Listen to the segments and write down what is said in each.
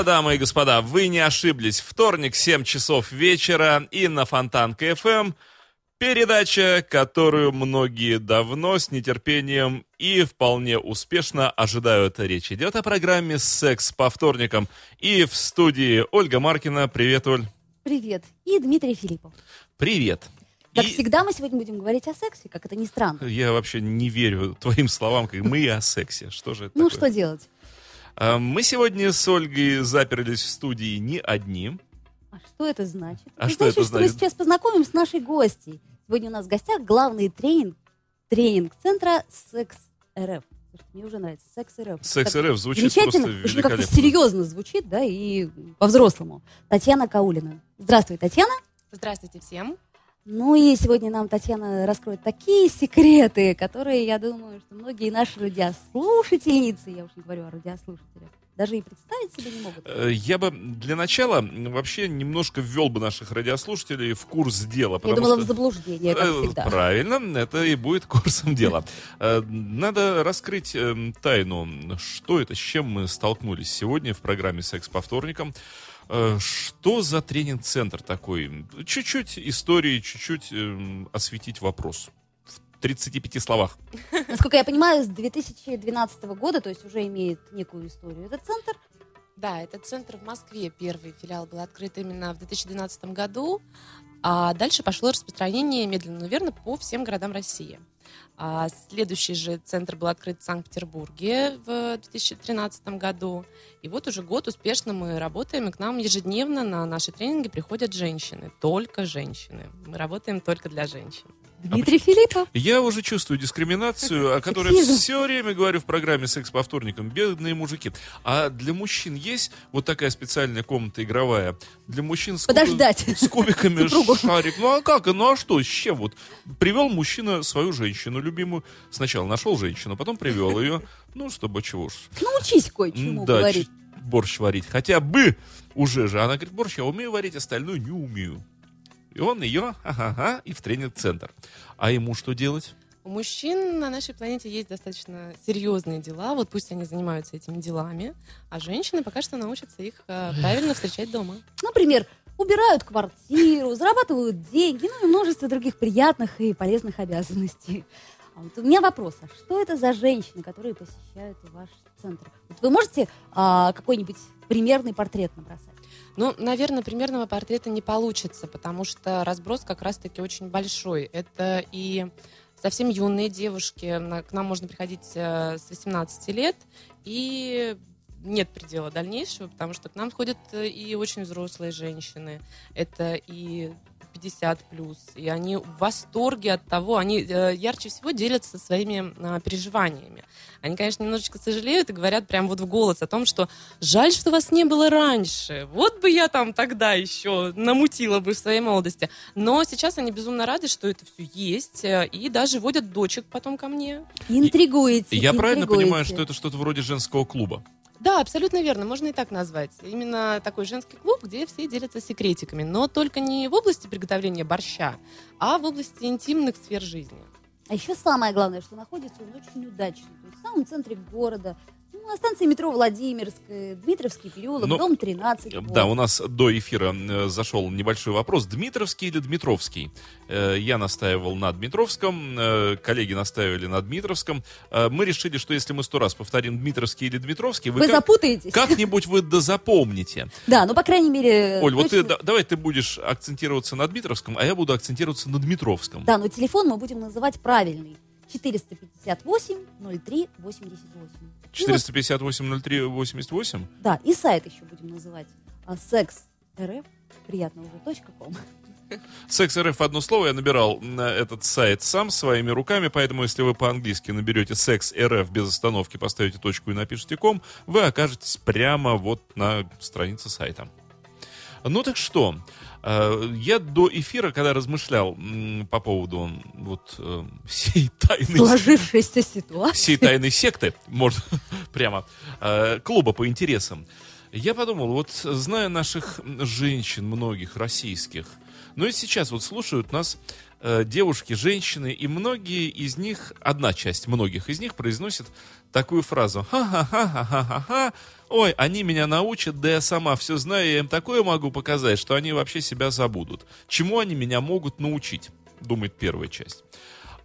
Да, дамы и господа, вы не ошиблись. Вторник, 7 часов вечера и на Фонтанка ФМ передача, которую многие давно с нетерпением и вполне успешно ожидают. Речь идет о программе «Секс по вторникам». И в студии Ольга Маркина. Привет, Оль. Привет. И Дмитрий Филиппов. Привет. Как И всегда, мы сегодня будем говорить о сексе, как это ни странно. Я вообще не верю твоим словам, как мы о сексе. Что же это Ну, такое? что делать? А, Мы сегодня с Ольгой заперлись в студии не одни. А что это значит? А это что это значит, что мы значит? сейчас познакомим с нашей гостьей. Сегодня у нас в гостях главный тренинг, тренинг-центра Секс РФ. Мне уже нравится Секс РФ. Секс РФ звучит просто Замечательно, очень как-то серьезно звучит, да, и по-взрослому. Татьяна Каулина. Здравствуй, Татьяна. Здравствуйте всем. Ну и сегодня нам Татьяна раскроет такие секреты, которые, я думаю, что многие наши радиослушательницы, я уж не говорю о радиослушателях, даже и представить себе не могут. Э, Я бы для начала вообще немножко ввел бы наших радиослушателей в курс дела. Я думала, что- в заблуждение, как Э, всегда. Правильно, это и будет курсом дела. Э, Надо раскрыть эм, тайну, что это, с чем мы столкнулись сегодня в программе «Секс по вторникам». Э, Что за тренинг-центр такой? Чуть-чуть истории, чуть-чуть эм, осветить вопрос. В 35 словах. Насколько я понимаю, с 2012 года, то есть уже имеет некую историю этот центр. Да, этот центр в Москве, первый филиал был открыт именно в 2012 году, а дальше пошло распространение медленно, но верно по всем городам России. А следующий же центр был открыт в Санкт-Петербурге в 2013 году. И вот уже год успешно мы работаем, и к нам ежедневно на наши тренинги приходят женщины. Только женщины. Мы работаем только для женщин. Дмитрий Филиппов. Я уже чувствую дискриминацию, о которой Сексизм. все время говорю в программе «Секс по вторникам». Бедные мужики. А для мужчин есть вот такая специальная комната игровая? Для мужчин с, куб- Подождать. с кубиками шарик. Ну а как? Ну а что? С чем? Вот привел мужчина свою женщину любимую. Сначала нашел женщину, потом привел ее. Ну, чтобы чего уж. Научись кое-чему Да, говорить. борщ варить. Хотя бы уже же. Она говорит, борщ я умею варить, остальное не умею. И он ее, ага, и в тренинг-центр. А ему что делать? У мужчин на нашей планете есть достаточно серьезные дела, вот пусть они занимаются этими делами, а женщины пока что научатся их э, правильно встречать дома. Например, убирают квартиру, зарабатывают деньги, ну и множество других приятных и полезных обязанностей. А вот у меня вопрос, а что это за женщины, которые посещают ваш центр? Вот вы можете а, какой-нибудь примерный портрет набросать? Ну, наверное, примерного портрета не получится, потому что разброс как раз-таки очень большой. Это и совсем юные девушки, к нам можно приходить э, с 18 лет, и нет предела дальнейшего, потому что к нам ходят э, и очень взрослые женщины, это и 50 плюс, и они в восторге от того, они э, ярче всего делятся своими э, переживаниями. Они, конечно, немножечко сожалеют и говорят прям вот в голос о том, что жаль, что вас не было раньше. Вот бы я там тогда еще намутила бы в своей молодости. Но сейчас они безумно рады, что это все есть, э, и даже водят дочек потом ко мне. Интригуете. Я правильно интригуете. понимаю, что это что-то вроде женского клуба? Да, абсолютно верно, можно и так назвать. Именно такой женский клуб, где все делятся секретиками, но только не в области приготовления борща, а в области интимных сфер жизни. А еще самое главное, что находится он очень удачно. То есть в самом центре города, ну, на станции метро Владимирская, Дмитровский переулок, Ну, дом 13. Да, вот. у нас до эфира э, зашел небольшой вопрос. Дмитровский или Дмитровский? Э, я настаивал на Дмитровском, э, коллеги настаивали на Дмитровском. Э, мы решили, что если мы сто раз повторим Дмитровский или Дмитровский, вы, Вы как- запутаетесь? как-нибудь вы дозапомните. Да, ну, по крайней мере... Оль, вот ты, да- давай ты будешь акцентироваться на Дмитровском, а я буду акцентироваться на Дмитровском. Да, но телефон мы будем называть правильный. 458 03 88. И вот, 458-03-88? да, и сайт еще будем называть. А, секс РФ, приятно уже, точка ком. Секс РФ одно слово я набирал на этот сайт сам своими руками, поэтому если вы по-английски наберете секс РФ без остановки, поставите точку и напишите ком, вы окажетесь прямо вот на странице сайта. Ну так что, я до эфира, когда размышлял по поводу вот э, всей тайны Сложившаяся ситуация. всей тайной секты, можно прямо, э, клуба по интересам. Я подумал, вот зная наших женщин, многих российских, но и сейчас вот слушают нас э, девушки, женщины, и многие из них, одна часть многих из них произносит такую фразу «Ха-ха-ха-ха-ха-ха, ой, они меня научат, да я сама все знаю, я им такое могу показать, что они вообще себя забудут. Чему они меня могут научить?» Думает первая часть.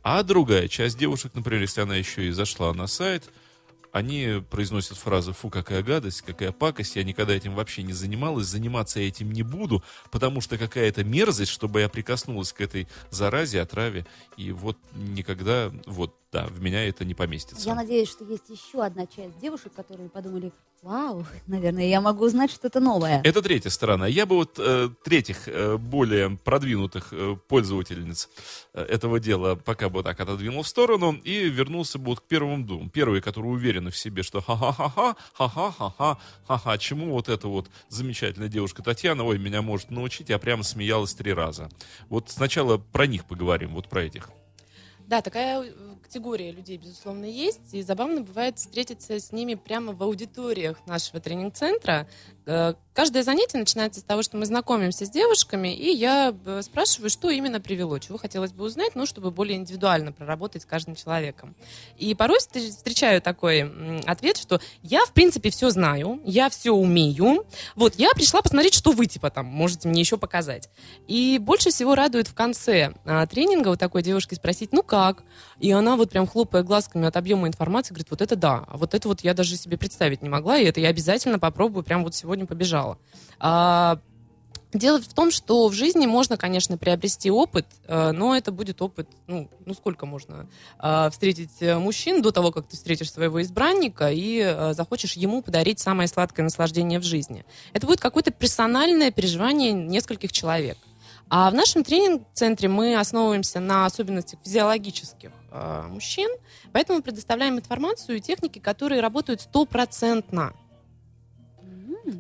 А другая часть девушек, например, если она еще и зашла на сайт, они произносят фразы «фу, какая гадость, какая пакость, я никогда этим вообще не занималась, заниматься я этим не буду, потому что какая-то мерзость, чтобы я прикоснулась к этой заразе, отраве, и вот никогда, вот, да, в меня это не поместится». Я надеюсь, что есть еще одна часть девушек, которые подумали, вау, наверное, я могу узнать что-то новое. Это третья сторона. Я бы вот э, третьих, э, более продвинутых э, пользовательниц э, этого дела пока бы так отодвинул в сторону и вернулся бы вот к первым двум. Первые, которые уверены в себе, что ха-ха-ха-ха, ха-ха-ха-ха, ха-ха, чему вот эта вот замечательная девушка Татьяна, ой, меня может научить, я прямо смеялась три раза. Вот сначала про них поговорим, вот про этих. Да, такая э, категория людей, безусловно, есть. И забавно бывает встретиться с ними прямо в аудиториях нашего тренинг-центра. Каждое занятие начинается с того, что мы знакомимся с девушками, и я э, спрашиваю, что именно привело, чего хотелось бы узнать, ну, чтобы более индивидуально проработать с каждым человеком. И порой встр- встречаю такой ответ, что я, в принципе, все знаю, я все умею, вот, я пришла посмотреть, что вы, типа, там, можете мне еще показать. И больше всего радует в конце а, тренинга у такой девушки спросить, ну как? И она вот прям хлопая глазками от объема информации, говорит, вот это да, а вот это вот я даже себе представить не могла, и это я обязательно попробую, прям вот сегодня побежала. А, Дело в том, что в жизни можно, конечно, приобрести опыт, э, но это будет опыт, ну, ну сколько можно э, встретить э, мужчин до того, как ты встретишь своего избранника и захочешь ему подарить самое сладкое наслаждение в жизни. Это будет какое-то персональное переживание нескольких человек. А в нашем тренинг-центре мы основываемся на особенностях физиологических э, мужчин, поэтому предоставляем информацию и техники, которые работают стопроцентно.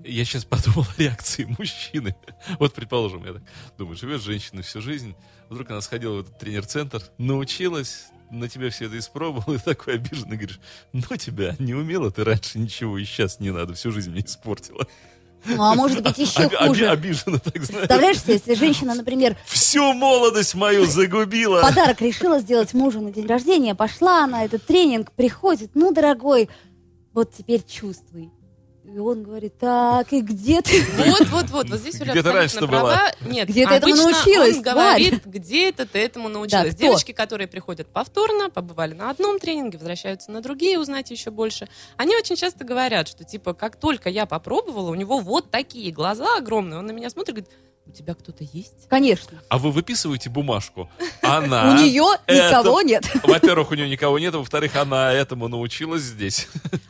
Я сейчас подумал о реакции мужчины. Вот, предположим, я так думаю, живет женщина всю жизнь, вдруг она сходила в этот тренер-центр, научилась, на тебя все это испробовала, и такой обиженный говоришь, ну тебя, не умела ты раньше ничего, и сейчас не надо, всю жизнь мне испортила. Ну, а может быть еще Оби- оби- хуже. обижена, так знаешь. Представляешь если женщина, например, Всю молодость мою загубила. подарок решила сделать мужу на день рождения, пошла на этот тренинг, приходит, ну, дорогой, вот теперь чувствуй. И он говорит, так, и где ты? Вот, вот, вот, вот здесь Оля Где ты абсолютно раньше-то права. была? Нет, Где ты этому научилась, он говорит, где это ты этому научилась. кто? Девочки, которые приходят повторно, побывали на одном тренинге, возвращаются на другие, узнать еще больше. Они очень часто говорят, что типа, как только я попробовала, у него вот такие глаза огромные, он на меня смотрит и говорит, у тебя кто-то есть? Конечно. А вы выписываете бумажку. Она... У нее никого нет. Во-первых, у нее никого нет, а во-вторых, она этому научилась здесь.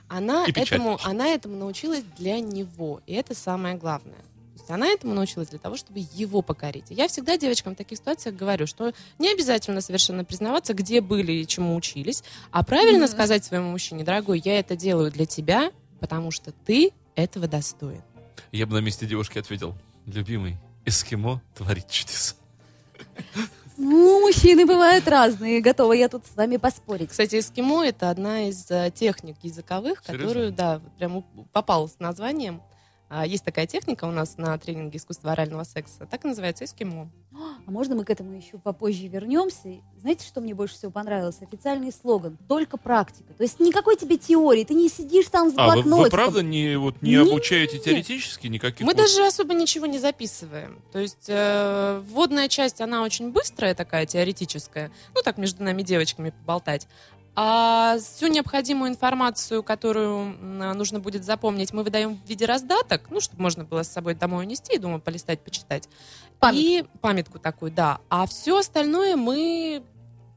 Она этому, она этому научилась для него, и это самое главное. То есть она этому научилась для того, чтобы его покорить. И я всегда девочкам в таких ситуациях говорю, что не обязательно совершенно признаваться, где были и чему учились, а правильно сказать своему мужчине, дорогой, я это делаю для тебя, потому что ты этого достоин. Я бы на месте девушки ответил, любимый, эскимо творит чудеса. Ну, мужчины бывают разные, готова я тут с вами поспорить. Кстати, эскимо это одна из э, техник языковых, Серьезно? которую, да, прям у- попала с названием. А, Есть такая техника у нас на тренинге искусства орального секса. Так и называется эскимо. А можно мы к этому еще попозже вернемся? Знаете, что мне больше всего понравилось? Официальный слоган. Только практика. То есть никакой тебе теории. Ты не сидишь там с А, вы, блокнотиком. вы правда не, вот, не Не, обучаете теоретически никаких? Мы вот- даже особо ничего не записываем. То есть э, вводная часть, она очень быстрая такая, теоретическая. Ну, так между нами девочками поболтать. А всю необходимую информацию, которую м, нужно будет запомнить, мы выдаем в виде раздаток, ну, чтобы можно было с собой домой унести и дома полистать, почитать. Памятку. И памятку такую, да. А все остальное мы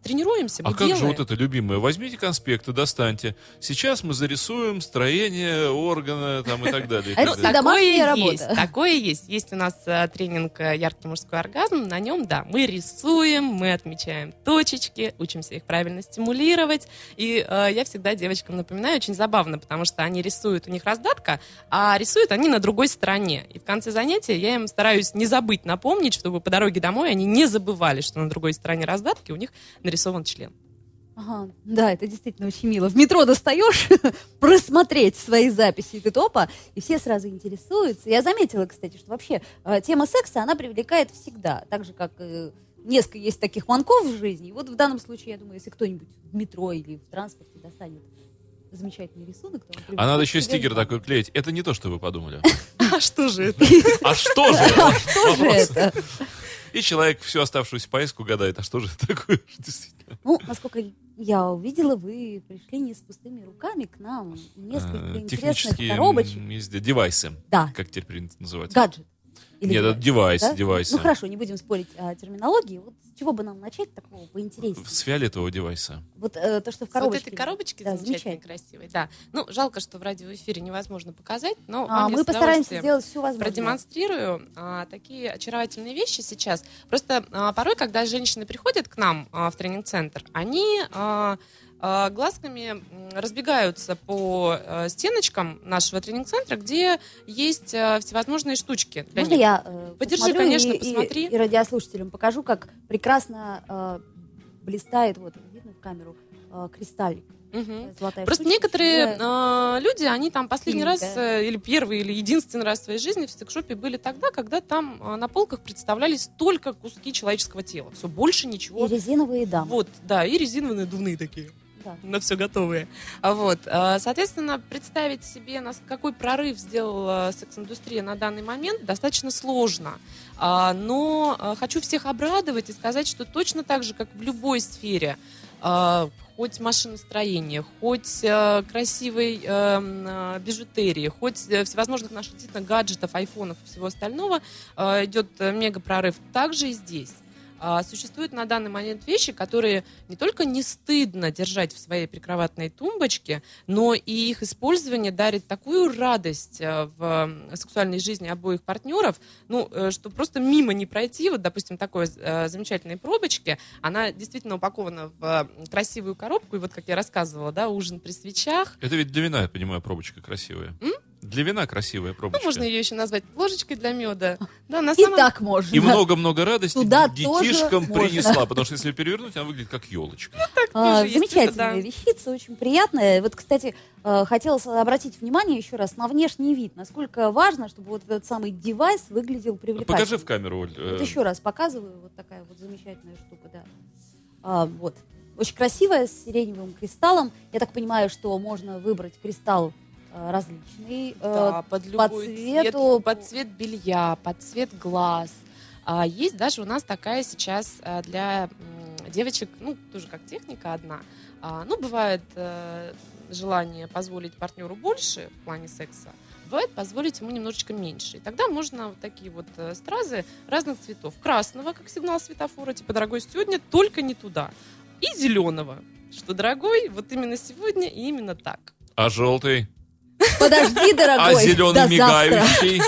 тренируемся, мы А как же делаем. вот это любимое? Возьмите конспекты, достаньте. Сейчас мы зарисуем строение органа там и так далее. А это домашняя такое работа. есть, такое есть. Есть у нас э, тренинг э, «Яркий мужской оргазм». На нем, да, мы рисуем, мы отмечаем точечки, учимся их правильно стимулировать. И э, я всегда девочкам напоминаю, очень забавно, потому что они рисуют, у них раздатка, а рисуют они на другой стороне. И в конце занятия я им стараюсь не забыть напомнить, чтобы по дороге домой они не забывали, что на другой стороне раздатки у них нарисован член. Ага, да, это действительно очень мило. В метро достаешь просмотреть свои записи Топа, и все сразу интересуются. Я заметила, кстати, что вообще э, тема секса, она привлекает всегда. Так же, как э, несколько есть таких манков в жизни. И вот в данном случае, я думаю, если кто-нибудь в метро или в транспорте достанет замечательный рисунок, то он А надо еще стикер такой клеить. Это не то, что вы подумали. А что же это? А что же? А что же Вопрос. это? И человек всю оставшуюся поездку гадает, а что же это такое? Действительно. Ну, насколько я увидела, вы пришли не с пустыми руками к нам. Несколько Э, интересных Технические коробочек. девайсы, Да, как теперь принято называть. гаджет. Или Нет, это девайс, да? девайсы. Ну хорошо, не будем спорить о терминологии. Вот с чего бы нам начать такого поинтереснее? С фиолетового девайса. Вот э, то, что в Вот коробочке. этой коробочки Да, замечательно. красивой, да. Ну, жалко, что в радиоэфире невозможно показать, но А, мы с постараемся сделать все возможное. продемонстрирую а, такие очаровательные вещи сейчас. Просто а, порой, когда женщины приходят к нам а, в тренинг-центр, они а, глазками м, разбегаются по а, стеночкам нашего тренинг-центра, где есть а, всевозможные штучки для Можно них. я э, Подержи, конечно, и, и- посмотри. И, радиослушателям покажу, как прекрасно э, блистает, вот, видно в камеру, э, кристаллик. Золотая Просто штучка, некоторые э, люди, они там последний раз, Миленькая. э, или первый, или единственный раз в своей жизни в секшопе были тогда, когда там э, на полках представлялись только куски человеческого тела. Все, больше ничего. И резиновые дамы. Вот, да, и резиновые надувные такие. Да. На все готовые. А Вот. э, Соответственно, представить себе, какой прорыв сделала секс-индустрия на данный момент, достаточно сложно. А, Но э, хочу всех обрадовать и сказать, что точно так же, как в любой сфере, э, хоть машиностроение, хоть э, красивой э, бижутерии, хоть всевозможных наших действительно гаджетов, айфонов и всего остального, э, идет мега прорыв. Также и здесь. А, Существуют на данный момент вещи, которые не только не стыдно держать в своей прикроватной тумбочке, но и их использование дарит такую радость э, в м, сексуальной жизни обоих партнеров, ну, э, что просто мимо не пройти. Вот, допустим, такой э, замечательной пробочки, она действительно упакована в красивую коробку, и вот, как я рассказывала, да, ужин при свечах. Это ведь для вина, я понимаю, пробочка красивая. Для вина красивая Ну, пробочка. можно ее еще назвать ложечкой для меда. Да, на И самом так можно. И много-много радости Туда детишкам тоже можно. принесла, потому что если перевернуть, она выглядит как елочка. А, тоже есть, замечательная это да. вещица, очень приятная. Вот, кстати, э, хотелось обратить внимание еще раз на внешний вид. Насколько важно, чтобы вот этот самый девайс выглядел привлекательно. Покажи в камеру, Оль. э, Вот еще раз показываю. Вот такая вот замечательная штука, да. А, вот. Очень красивая, с сиреневым кристаллом. Я так понимаю, что можно выбрать кристалл различный. э, Да, под любой цвету. цвет, под цвет белья, под цвет глаз. А, есть даже у нас такая сейчас а, для девочек, ну, тоже как техника одна. А, ну, бывает э, желание позволить партнеру больше в плане секса, бывает позволить ему немножечко меньше. И тогда можно вот такие вот э, стразы разных цветов. Красного, как сигнал светофора, типа, дорогой сегодня, только не туда. И зеленого, что, дорогой, вот именно сегодня и именно так. А желтый? Подожди, А дорогой, зеленый до завтра. мигающий?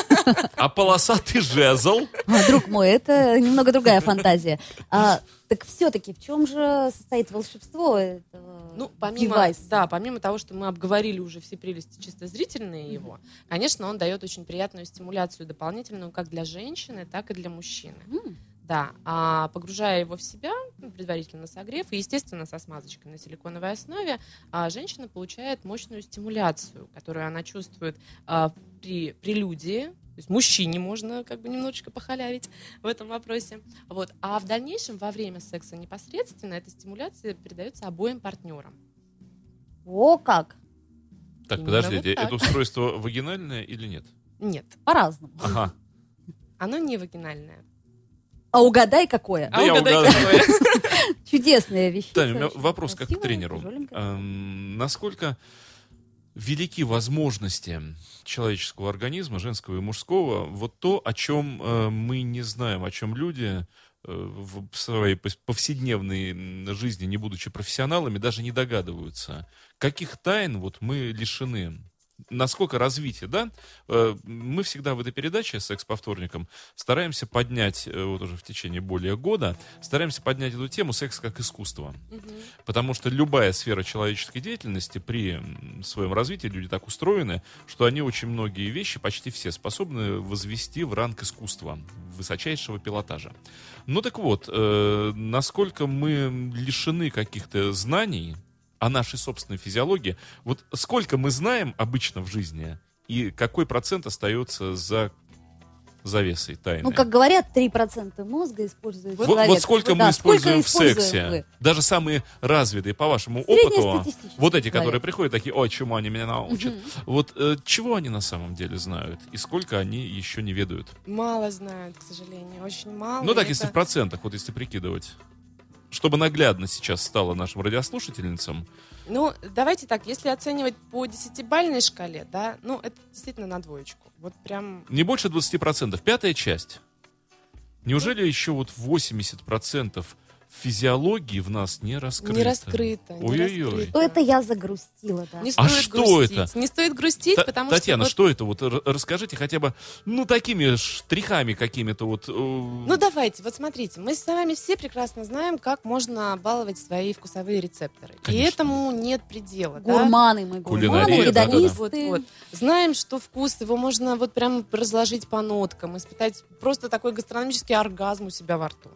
А полосатый жезл? А, друг мой, это немного другая фантазия. А, так все-таки в чем же состоит волшебство этого Ну, помимо, девайса? да, помимо того, что мы обговорили уже все прелести чисто зрительные его, конечно, он дает очень приятную стимуляцию дополнительную как для женщины, так и для мужчины. М, Да, а погружая его в себя, ну, предварительно согрев, и, естественно, со смазочкой на силиконовой основе, а, женщина получает мощную стимуляцию, которую она чувствует а, при прелюдии, то есть мужчине можно как бы немножечко похалявить в этом вопросе. Вот. А в дальнейшем, во время секса непосредственно, эта стимуляция передается обоим партнерам. О, как? Так, Именно подождите, вот так. это устройство вагинальное или нет? Нет, По-разному. Ага. оно не вагинальное. А угадай, какое? Да я угадай, какое. Чудесная вещица. Таня, у меня вопрос как к тренеру. Эм, Насколько велики возможности человеческого организма, женского и мужского, вот то, о чем э, мы не знаем, о чем люди э, в своей повседневной жизни, не будучи профессионалами, даже не догадываются, каких тайн вот мы лишены. Насколько развитие, да? Э, Мы всегда в этой передаче «Секс по вторникам» стараемся поднять, э, вот уже в течение более года, стараемся поднять эту тему секс как искусство. Потому что любая сфера человеческой деятельности при своем развитии, люди так устроены, что они очень многие вещи, почти все, способны возвести в ранг искусства, высочайшего пилотажа. Ну так вот, э, насколько мы лишены каких-то знаний о нашей собственной физиологии, вот сколько мы знаем обычно в жизни, и какой процент остается за завесой тайны? Ну, как говорят, 3% мозга использует Вот, человек. вот сколько Да, мы используем в используем сексе. вы? Даже самые развитые, по вашему опыту, Среднестатистический вот эти, которые человек. приходят, такие, ой, чему они меня научат. Вот э, чего они на самом деле знают? И сколько они еще не ведают? Мало знают, к сожалению, очень мало. Ну так, И если это- в процентах, вот если прикидывать. Чтобы наглядно сейчас стало нашим радиослушательницам. Ну, давайте так, если оценивать по десятибальной шкале, да, ну, это действительно на двоечку. Вот прям... Не больше 20%. Пятая часть. Неужели еще вот 80% физиологии в нас не раскрыто? Не раскрыто, не Ой-ой-ой. раскрыто. То это я загрустила, да. Не А стоит что грустить. это? Не стоит грустить, Та- потому Татьяна, что... что это? Вот расскажите хотя бы, ну, такими штрихами какими-то вот. э, Ну давайте, вот смотрите, мы с вами все прекрасно знаем, как можно баловать свои вкусовые рецепторы. Конечно. И этому нет предела. да? Гурманы мы, Кулинария, гурманы, да-да-да. гедонисты. Вот, вот. Знаем, что вкус его можно вот прям разложить по ноткам, испытать просто такой гастрономический оргазм у себя во рту.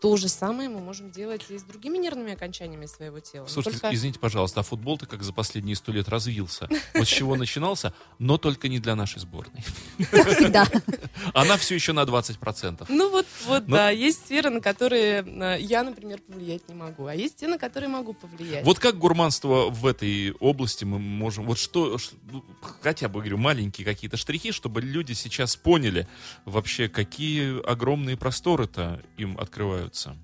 То же самое мы можем делать и с другими нервными окончаниями своего тела. Слушайте, Только- извините, пожалуйста, а футбол-то как за последние сто лет развился. Вот с чего начинался, но только не для нашей сборной. Всегда. Она все еще на 20%. Ну вот, вот, да, есть сферы, на которые э, я, например, повлиять не могу, а есть те, на которые могу повлиять. Вот как гурманство в этой области мы можем... Вот что, ну, хотя бы, говорю, маленькие какие-то штрихи, чтобы люди сейчас поняли вообще, какие огромные просторы-то им открываются.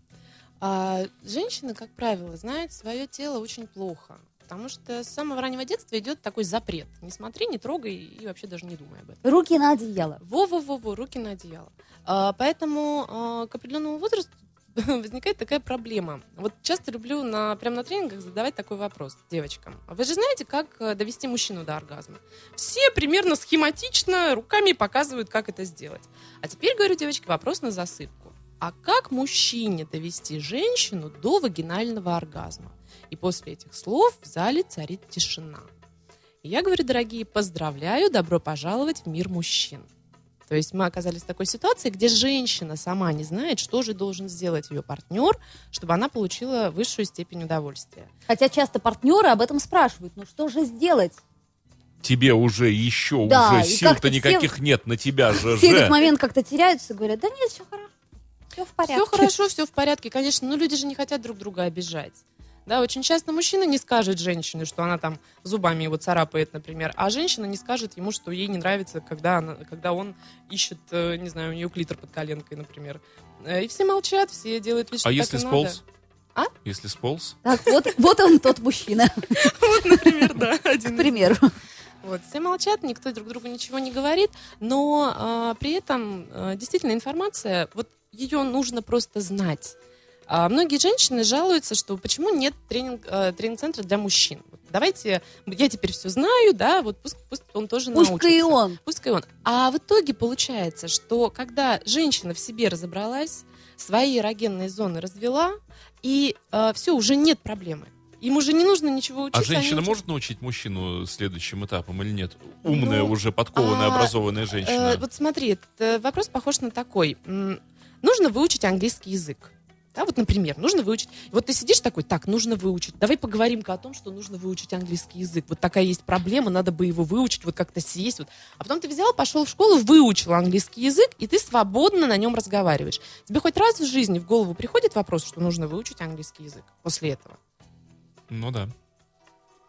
А женщины, как правило, знают свое тело очень плохо. Потому что с самого раннего детства идет такой запрет. Не смотри, не трогай и вообще даже не думай об этом. Руки на одеяло. Во-во-во-во, руки на одеяло. А, поэтому а, к определенному возрасту возникает такая проблема. Вот часто люблю на, прямо на тренингах задавать такой вопрос девочкам. Вы же знаете, как э, довести мужчину до оргазма? Все примерно схематично руками показывают, как это сделать. А теперь, говорю, девочки, вопрос на засыпку. А как мужчине довести женщину до вагинального оргазма? И после этих слов в зале царит тишина. И я говорю, дорогие, поздравляю, добро пожаловать в мир мужчин. То есть мы оказались в такой ситуации, где женщина сама не знает, что же должен сделать ее партнер, чтобы она получила высшую степень удовольствия. Хотя часто партнеры об этом спрашивают. Ну что же сделать? Тебе уже еще Да, уже сил-то как-то все- никаких нет на тебя же. Все в этот момент как-то теряются и говорят, да нет, все хорошо. Все в порядке. Все хорошо, все в порядке, конечно, но люди же не хотят друг друга обижать. Да, очень часто мужчина не скажет женщине, что она там зубами его царапает, например, а женщина не скажет ему, что ей не нравится, когда, она, когда он ищет, э, не знаю, у нее клитор под коленкой, например. Э, И все молчат, все делают вид, что А так если и сполз? А? Если сполз? Так, вот, вот он тот мужчина, надо. Например, да, к примеру. Вот, все молчат, никто друг другу ничего не говорит, но а, при этом а, действительно информация, вот ее нужно просто знать. А, многие женщины жалуются, что почему нет тренинг, а, тренинг-центра для мужчин. Вот давайте, я теперь все знаю, да, вот пусть, пусть он тоже Пусть научится. и он. Пускай он. А в итоге получается, что когда женщина в себе разобралась, свои эрогенные зоны развела, и все, уже нет проблемы. Им уже не нужно ничего учить. А они женщина учат- может научить мужчину следующим этапом или нет? Умная, Ну, уже подкованная, а, образованная женщина. Э, вот смотри, этот, э, вопрос похож на такой. Нужно выучить английский язык. Да, вот, например, нужно выучить. Вот ты сидишь такой, так, нужно выучить. Давай поговорим-ка о том, что нужно выучить английский язык. Вот такая есть проблема, надо бы его выучить, вот как-то сесть. Вот. А потом ты взял, пошел в школу, выучил английский язык, и ты свободно на нем разговариваешь. Тебе хоть раз в жизни в голову приходит вопрос, что нужно выучить английский язык после этого? Ну да.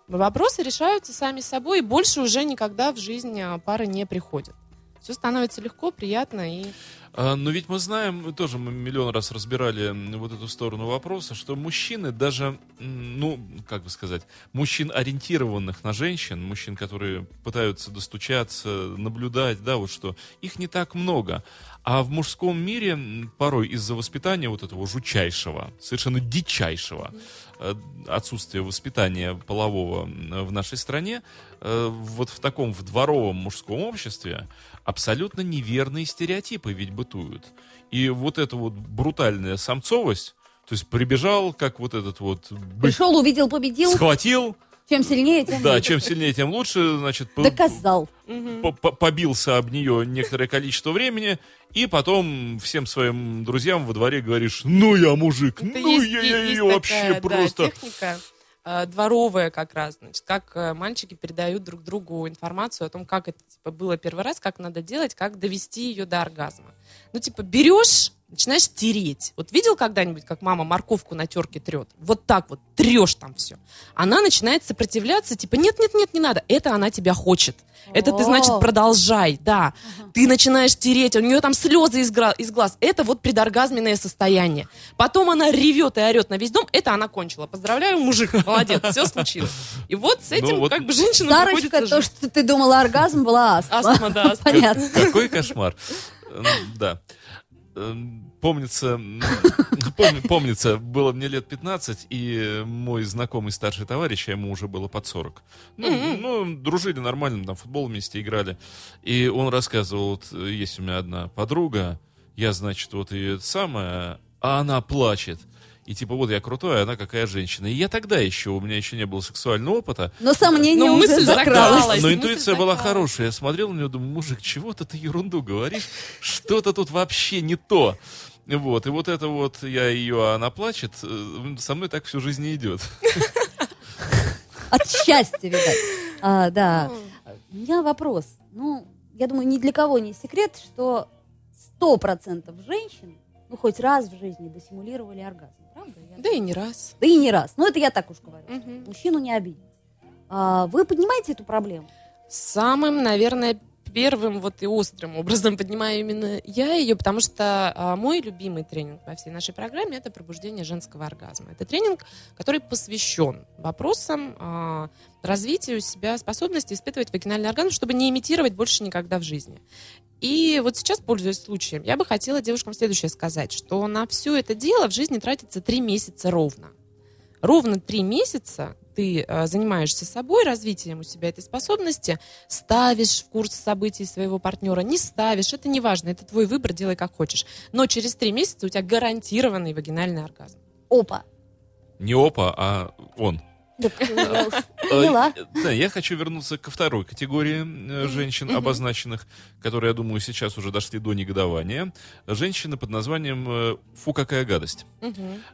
Вопросы решаются сами собой, и больше уже никогда в жизни а, пары не приходят. Все становится легко, приятно и А, но ведь мы знаем, мы тоже мы миллион раз разбирали вот эту сторону вопроса, что мужчины даже, ну, как бы сказать, мужчин, ориентированных на женщин, мужчин, которые пытаются достучаться, наблюдать, да, вот что, их не так много. А в мужском мире порой из-за воспитания вот этого жучайшего, совершенно дичайшего э, отсутствия воспитания полового в нашей стране, э, вот в таком в дворовом мужском обществе абсолютно неверные стереотипы ведь бытуют. И вот эта вот брутальная самцовость, то есть прибежал, как вот этот вот Пришел, увидел, победил. схватил, Чем сильнее, тем да, лучше. чем сильнее, тем лучше, значит, Доказал. по- по- побился об нее некоторое количество времени, и потом всем своим друзьям во дворе говоришь, ну я мужик, Это ну есть- я, есть ее такая, вообще да, просто... техника дворовая как раз, значит, как э, мальчики передают друг другу информацию о том, как это типа, было первый раз, как надо делать, как довести ее до оргазма. Ну, типа, берешь, начинаешь тереть. Вот видел когда-нибудь, как мама морковку на терке трет? Вот так вот, трешь там все. Она начинает сопротивляться, типа, нет-нет-нет, не надо. Это она тебя хочет. Это ты, значит, продолжай, да. Ты начинаешь тереть, у нее там слезы из, глаз. Это вот предоргазменное состояние. Потом она ревет и орет на весь дом. Это она кончила. Поздравляю, мужик, молодец, все случилось. И вот с этим Ну вот- как бы женщина Сарочка, то, что ты думала оргазм, была астма. Астма, да, астма. Понятно. Какой кошмар. Да. Эм, Помнится, м, пом- помнится, было мне лет 15, и мой знакомый старший товарищ, а ему уже было под 40. Ну, ну, дружили нормально, там футбол вместе играли. И он рассказывал, вот э, есть у меня одна подруга, я, значит, вот ее это самое, а она плачет. И типа, вот я крутой, а она какая женщина. И я тогда еще, у меня еще не было сексуального опыта, Но сомнение Ну, уже мысль закралось. закралась. но мысль интуиция была такая. хорошая. Я смотрел на нее, думаю, мужик, чего-то ты ерунду говоришь, что-то тут вообще не то. Вот, и вот это вот, я ее, а она плачет, э, со мной так всю жизнь не идет. От счастья, видать. А, да. У меня вопрос. Ну, я думаю, ни для кого не секрет, что сто процентов женщин, ну, хоть раз в жизни досимулировали оргазм. Да и не раз. Да и не раз. Ну, это я так уж говорю. Мгм. Мужчину не обидеть. А, вы поднимаете эту проблему? Самым, наверное, первым вот и острым образом поднимаю именно я ее, потому что а, мой любимый тренинг во всей нашей программе это пробуждение женского оргазма. Это тренинг, который посвящен вопросам а, развития у себя способности испытывать вагинальный оргазм, чтобы не имитировать больше никогда в жизни. И вот сейчас, пользуясь случаем, я бы хотела девушкам следующее сказать, что на все это дело в жизни тратится три месяца ровно. Ровно три месяца ты э, занимаешься собой, развитием у себя этой способности, ставишь в курс событий своего партнера, не ставишь, это не важно, это твой выбор, делай как хочешь. Но через три месяца у тебя гарантированный вагинальный оргазм. Опа. Не опа, а он. Поняла. Э, Да, я хочу вернуться ко второй категории э, женщин, обозначенных, которые, я думаю, сейчас уже дошли до негодования. Женщины под названием э, «Фу, какая гадость».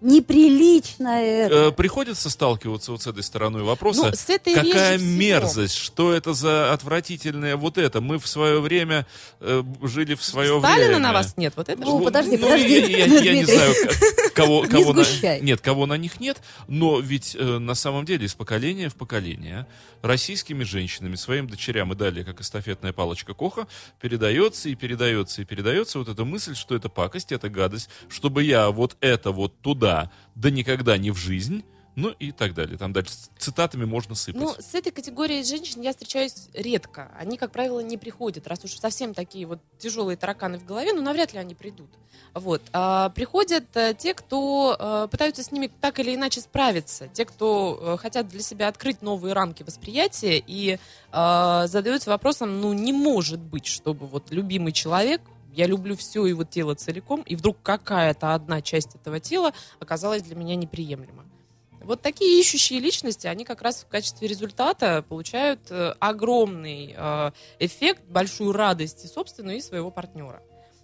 Неприлично это. Э, Приходится сталкиваться вот с этой стороной вопроса. Ну, Какая мерзость, что это за отвратительное вот это? Мы в свое время жили в свое Сталина время. на вас нет, вот это Ну, подожди, Ну, подожди, Я, не знаю, кого, на, нет, кого на них нет, но ведь на самом деле из поколения в поколение российскими женщинами, своим дочерям и далее, как эстафетная палочка Коха, передается и передается и передается вот эта мысль, что это пакость, это гадость, чтобы я вот это вот туда, да никогда не в жизнь, ну и так далее. Там дальше цитатами можно сыпать. Ну, с этой категорией женщин я встречаюсь редко. Они, как правило, не приходят, раз уж совсем такие вот тяжелые тараканы в голове, ну, навряд ли они придут. Вот. А, приходят э, те, кто э, пытаются с ними так или иначе справиться, те, кто э, хотят для себя открыть новые рамки восприятия и э, задаются вопросом, ну, не может быть, чтобы вот любимый человек я люблю все его тело целиком, и вдруг какая-то одна часть этого тела оказалась для меня неприемлема. Вот такие ищущие личности, они как раз в качестве результата получают э, огромный э, эффект, большую радость и собственную, и своего партнера.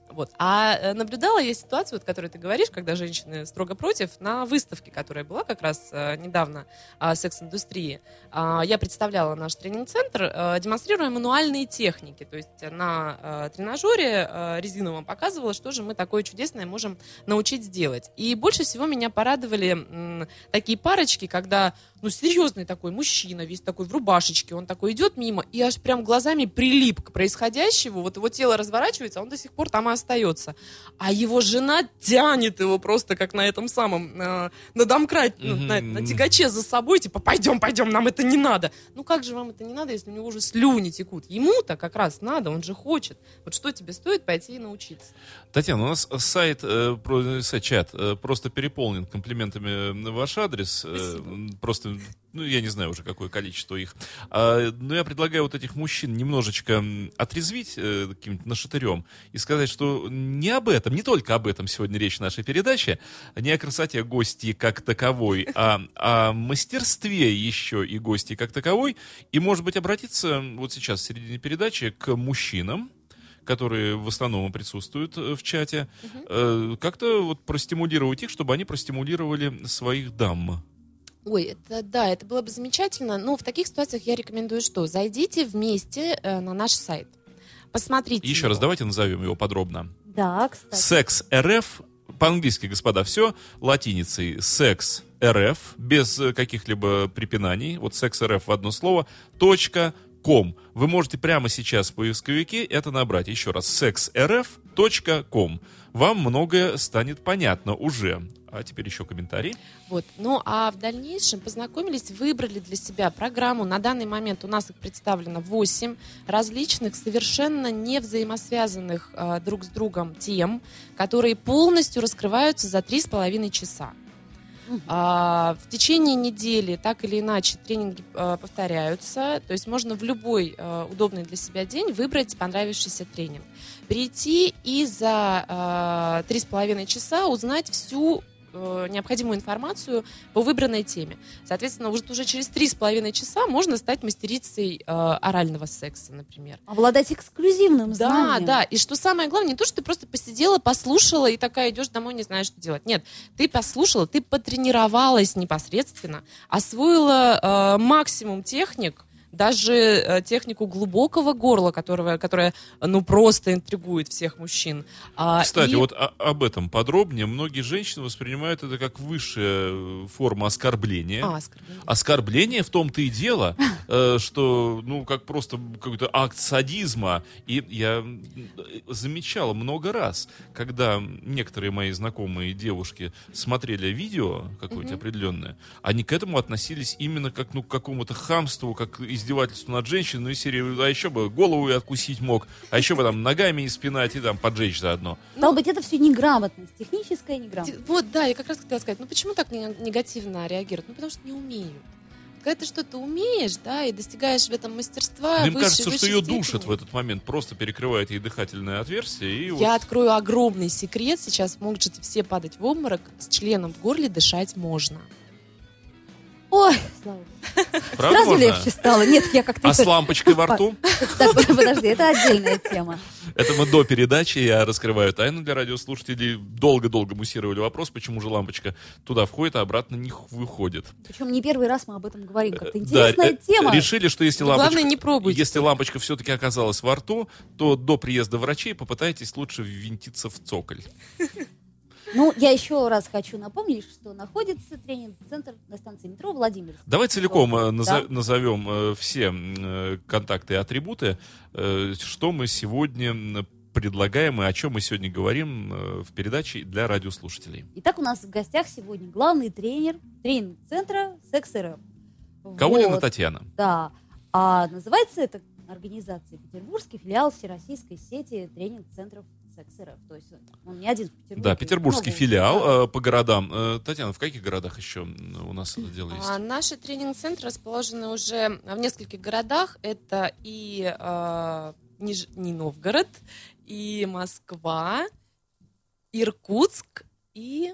Вот. А э, наблюдала я ситуацию, вот, о которой ты говоришь, когда женщины строго против, на выставке, которая была как раз э, недавно о секс-индустрии. А, я представляла наш тренинг-центр, э, демонстрируя мануальные техники. То есть на тренажере резиновом показывала, что же мы такое чудесное можем научить сделать. И больше всего меня порадовали такие парочки, когда ну, серьезный такой мужчина, весь такой в рубашечке, он такой идет мимо, и аж прям глазами прилип к происходящему, вот его тело разворачивается, а он до сих пор там и остается. А его жена тянет его просто как на этом самом, э, на домкрат, ну, на, на тягаче за собой, типа, пойдем, пойдем, нам это не надо. Ну, как же вам это не надо, если у него уже слюни текут? Ему-то как раз надо, он же хочет. Вот что тебе стоит пойти и научиться? Татьяна, у нас сайт, э, сайт чат э, просто переполнен комплиментами на ваш адрес. Э, просто, ну, я не знаю уже, какое количество их. А, но я предлагаю вот этих мужчин немножечко отрезвить э, каким-то нашатырем и сказать, что не об этом, не только об этом сегодня речь нашей передаче, не о красоте гости как таковой, а о мастерстве еще и гости как таковой. И, может быть, обратиться вот сейчас в середине передачи к мужчинам, которые в основном присутствуют э, в чате, э, как-то вот простимулировать их, чтобы они простимулировали своих дам. Ой, это да, это было бы замечательно. Но в таких ситуациях я рекомендую что? Зайдите вместе э, на наш сайт. Посмотрите. Еще его. раз давайте назовем его подробно. Да, кстати. Секс РФ, по-английски, господа, все латиницей. Секс РФ, без каких-либо препинаний. Вот секс РФ в одно слово. Точка ком. Вы можете прямо сейчас в поисковике это набрать. Еще раз. sexrf.com. Вам многое станет понятно уже. А теперь еще комментарий. Вот. Ну, а в дальнейшем познакомились, выбрали для себя программу. На данный момент у нас их представлено 8 различных, совершенно не взаимосвязанных э, друг с другом тем, которые полностью раскрываются за 3,5 часа. А, в течение недели так или иначе тренинги э, повторяются, то есть можно в любой э, удобный для себя день выбрать понравившийся тренинг. Прийти и за э, три с половиной часа узнать всю э, необходимую информацию по выбранной теме. Соответственно, уже, уже через три с половиной часа можно стать мастерицей э, орального секса, например. Обладать эксклюзивным Да, знанием. да. И что самое главное, не то, что ты просто посидела, послушала и такая идешь домой, не знаешь, что делать. Нет, ты послушала, ты потренировалась непосредственно, освоила э, максимум техник, даже э, технику глубокого горла, которого, которая, ну, просто интригует всех мужчин. А, Кстати, и- вот о- об этом подробнее. Многие женщины воспринимают это как высшая э, форма оскорбления. А, оскорбление. Оскорбление в том-то и дело, э, что, ну, как просто какой-то акт садизма. И я замечал много раз, когда некоторые мои знакомые девушки смотрели видео какое-то определенное, они к этому относились именно как, ну, к какому-то хамству, как издевательству над женщиной, ну, из серии, а еще бы голову и откусить мог, а еще бы там ногами и спинать, и там поджечь заодно. Стало быть, это все неграмотность, техническая неграмотность. Вот, да, я как раз хотела сказать, ну почему так не- негативно реагируют? Ну потому что не умеют. Когда ты что-то умеешь, да, и достигаешь в этом мастерства, Но им высшей- кажется, что высшей ее степени. душат в этот момент, просто перекрывает ей дыхательное отверстие, и вот Я открою огромный секрет. Сейчас можете все падать в обморок. С членом в горле дышать можно. Ой, слава богу. правда Сразу можно? легче стало. Нет, я как-то... А с лампочкой во рту? Так, подожди, это отдельная тема. Это мы до передачи, я раскрываю тайну для радиослушателей. Долго-долго муссировали вопрос, почему же лампочка туда входит, а обратно не выходит. Причем не первый раз мы об этом говорим. Как-то Да, интересная э, тема. Решили, что если лампочка... главное, не пробуйте. Если лампочка все-таки оказалась во рту, то до приезда врачей попытайтесь лучше ввинтиться в цоколь. Ну, я еще раз хочу напомнить, что находится тренинг-центр на станции метро Владимир. Давай целиком э, Да. назовем э, все э, контакты и атрибуты, что мы сегодня предлагаем и о чем мы сегодня говорим в передаче для радиослушателей. Итак, у нас в гостях сегодня главный тренер тренинг-центра Секс РФ. Каулина Вот, Татьяна. Да. А называется эта организация Петербургский филиал Всероссийской сети тренинг-центров Секс РФ. То есть он не один в Петербурге. Да, петербургский много. филиал Да. э, по городам. Э, Татьяна, в каких городах еще у нас это дело есть? А наши тренинг-центры расположены уже в нескольких городах. Это и э, Нижний Новгород, и Москва, Иркутск и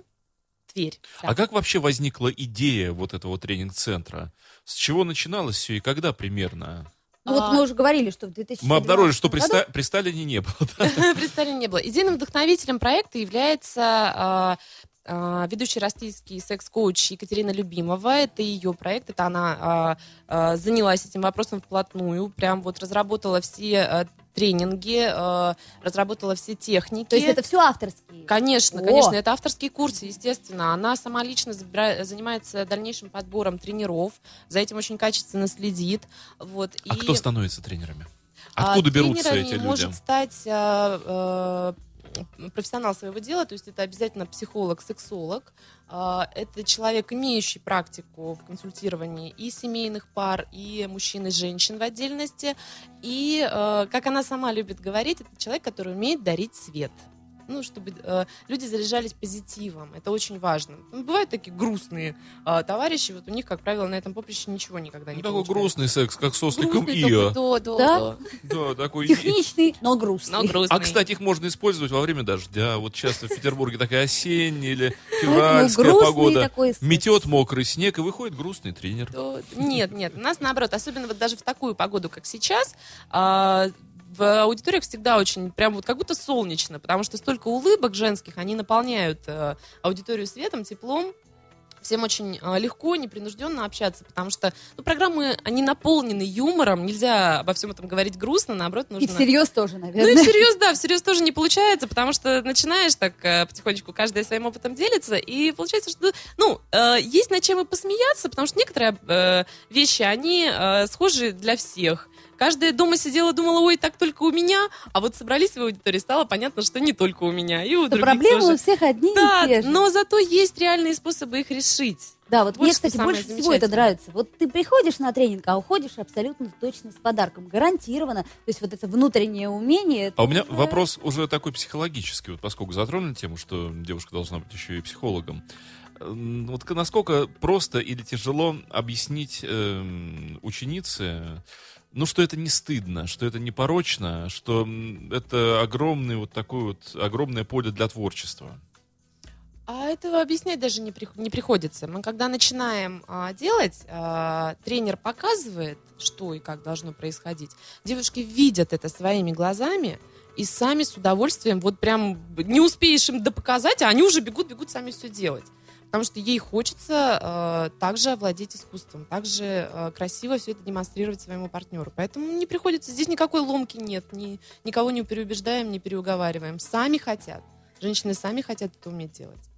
Тверь. Да. А как вообще возникла идея вот этого тренинг-центра? С чего начиналось все и когда примерно? Ну, вот А, мы уже говорили, что в 2000 Мы обнаружили, что при, Ста- при Сталине не было. да? Представления не было. Идейным вдохновителем проекта является а, ведущий российский секс-коуч Екатерина Любимова. Это ее проект, это она а, а, занялась этим вопросом вплотную, прям вот разработала все а, тренинги, а, разработала все техники. То есть это все авторские? Конечно, О! конечно, это авторские курсы, естественно. Она сама лично забира- занимается дальнейшим подбором тренеров, за этим очень качественно следит. Вот. А и, кто становится тренерами? а, Откуда берутся тренерами эти люди? может стать а, а, профессионал своего дела, то есть это обязательно психолог, сексолог. А, это человек, имеющий практику в консультировании и семейных пар, и мужчин и женщин в отдельности. И, а, как она сама любит говорить, это человек, который умеет дарить свет. Ну, чтобы э, люди заряжались позитивом. Это очень важно. Ну, бывают такие грустные а, товарищи, вот у них, как правило, на этом поприще ничего никогда не Ну, такой грустный секс, как с осликом Грустный Ио. да, да, Да? да. Такой. Техничный, но грустный. Но грустный. А, кстати, их можно использовать во время дождя. Вот часто в Петербурге такая осенняя или февральская погода. Метет мокрый снег, и выходит грустный тренер. Нет, нет, у нас наоборот, особенно вот даже в такую погоду, как сейчас, а, в аудиториях всегда очень, прям вот как будто солнечно, потому что столько улыбок женских, они наполняют э, аудиторию светом, теплом. Всем очень э, легко, непринужденно общаться, потому что ну, программы, они наполнены юмором, нельзя обо всем этом говорить грустно, наоборот, И нужно... всерьез тоже, Ну и наверное. всерьез, да, всерьез тоже не получается, потому что начинаешь так э, потихонечку каждая своим опытом делиться, и получается, что, ну, э, есть над чем и посмеяться, потому что некоторые э, вещи, они э, схожи для всех. Каждая дома сидела, думала, ой, так только у меня, а вот собрались в аудитории, стало понятно, что не только у меня, и у других проблемы тоже. у всех одни Да, и те же. но зато есть реальные способы их решить. Да, вот Вот мне, кстати, больше всего это нравится. Вот ты приходишь на тренинг, а уходишь абсолютно точно с подарком. Гарантированно. То есть вот это внутреннее умение... А у меня уже- вопрос уже такой психологический, вот поскольку затронули тему, что девушка должна быть еще и психологом. Вот насколько просто или тяжело объяснить эм, ученице, ну, что это не стыдно, что это не порочно, что это огромный вот такой вот, огромное поле для творчества. А этого объяснять даже не, не приходится. Мы когда начинаем а, делать, а, тренер показывает, что и как должно происходить. Девушки видят это своими глазами и сами с удовольствием, вот прям не успеешь им допоказать, а они уже бегут, бегут сами все делать. Потому что ей хочется а, также овладеть искусством, также а, красиво все это демонстрировать своему партнеру. Поэтому не приходится, здесь никакой ломки нет, ни, никого не переубеждаем, не переуговариваем. Сами хотят. Женщины сами хотят это уметь делать.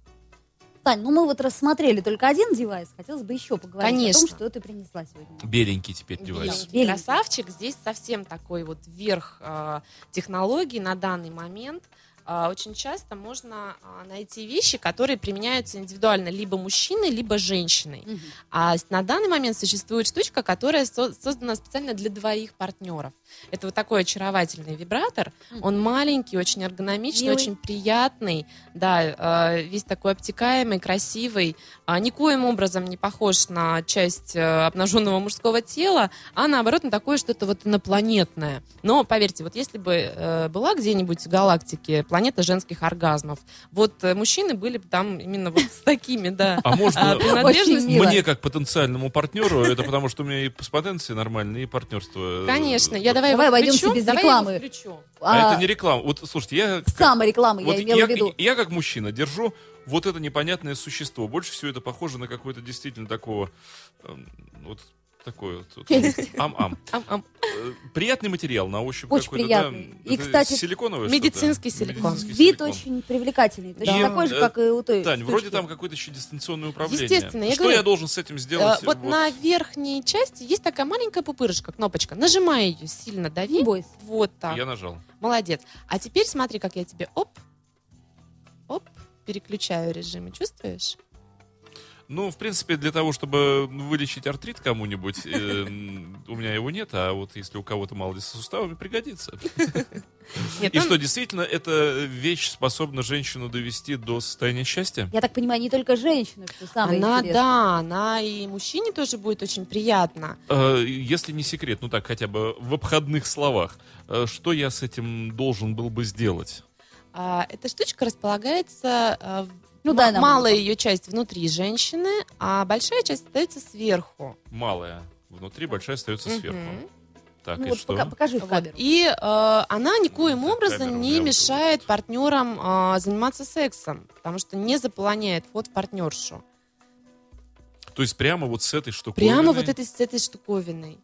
Тань, ну мы вот рассмотрели только один девайс. Хотелось бы еще поговорить о Конечно. том, что ты принесла сегодня. Беленький теперь девайс. Беленький Беленький. красавчик. Здесь совсем такой вот верх э, технологий на данный момент. А, Очень часто можно а, найти вещи, которые применяются индивидуально либо мужчиной, либо женщиной. Мгм. А на данный момент существует штучка, которая со- создана специально для двоих партнеров. Это вот такой очаровательный вибратор. Он маленький, очень эргономичный, Милый. очень приятный. Да, э, весь такой обтекаемый, красивый. А, Никоим образом не похож на часть э, обнаженного мужского тела, а наоборот на такое что-то вот инопланетное. Но поверьте, вот если бы э, была где-нибудь в галактике планета женских оргазмов, вот мужчины были бы там именно вот с такими, да. А можно А, мне как потенциальному партнеру, это потому что у меня и с нормальные, и партнерство. Конечно, я давай, Давай его обойдемся без давай я его рекламы. включу. А, А, это не реклама. Вот слушайте, я как- Самореклама, Вот я имела я, в виду. я как мужчина держу вот это непонятное существо. Больше всего это похоже на какое-то действительно такого... эм, вот такое вот. Ам-ам. Приятный материал на ощупь Очень какой-то, приятный. да? И, Это кстати, силиконовое что-то? медицинский силикон. Медицинский Вид силикон. очень привлекательный. Точно И, такой же, э, как и у той Тань, вроде штучки. там какое-то еще дистанционное управление. Естественно, я Что говорю, я должен с этим Э, сделать? вот на верхней части есть такая маленькая пупырышка, кнопочка. Нажимай ее, сильно дави. Не бойся. Вот так. Я нажал. Молодец. А теперь смотри, как я тебе оп, оп, переключаю режимы. Чувствуешь? Ну, в принципе, для того, чтобы вылечить артрит кому-нибудь, э, у меня его нет, а вот если у кого-то мало ли со суставами, пригодится. Нет, И он- что, действительно, эта вещь способна женщину довести до состояния счастья? Я так понимаю, не только женщины, что самое она, интересное. да, она и мужчине тоже будет очень приятно. Э, Если не секрет, ну так, хотя бы в обходных словах, э, что я с этим должен был бы сделать? А, эта штучка располагается, в- Ну, дай нам малая ее часть внутри женщины, а большая часть остается сверху. Малая внутри, большая остается сверху. Так, Ну и вот что? пока- покажи в Вот. камеру. И э, она никоим образом не вот мешает партнерам э, заниматься сексом, потому что не заполоняет вход в партнершу. То есть прямо вот с этой штуковиной? Прямо вот этой, с этой штуковиной.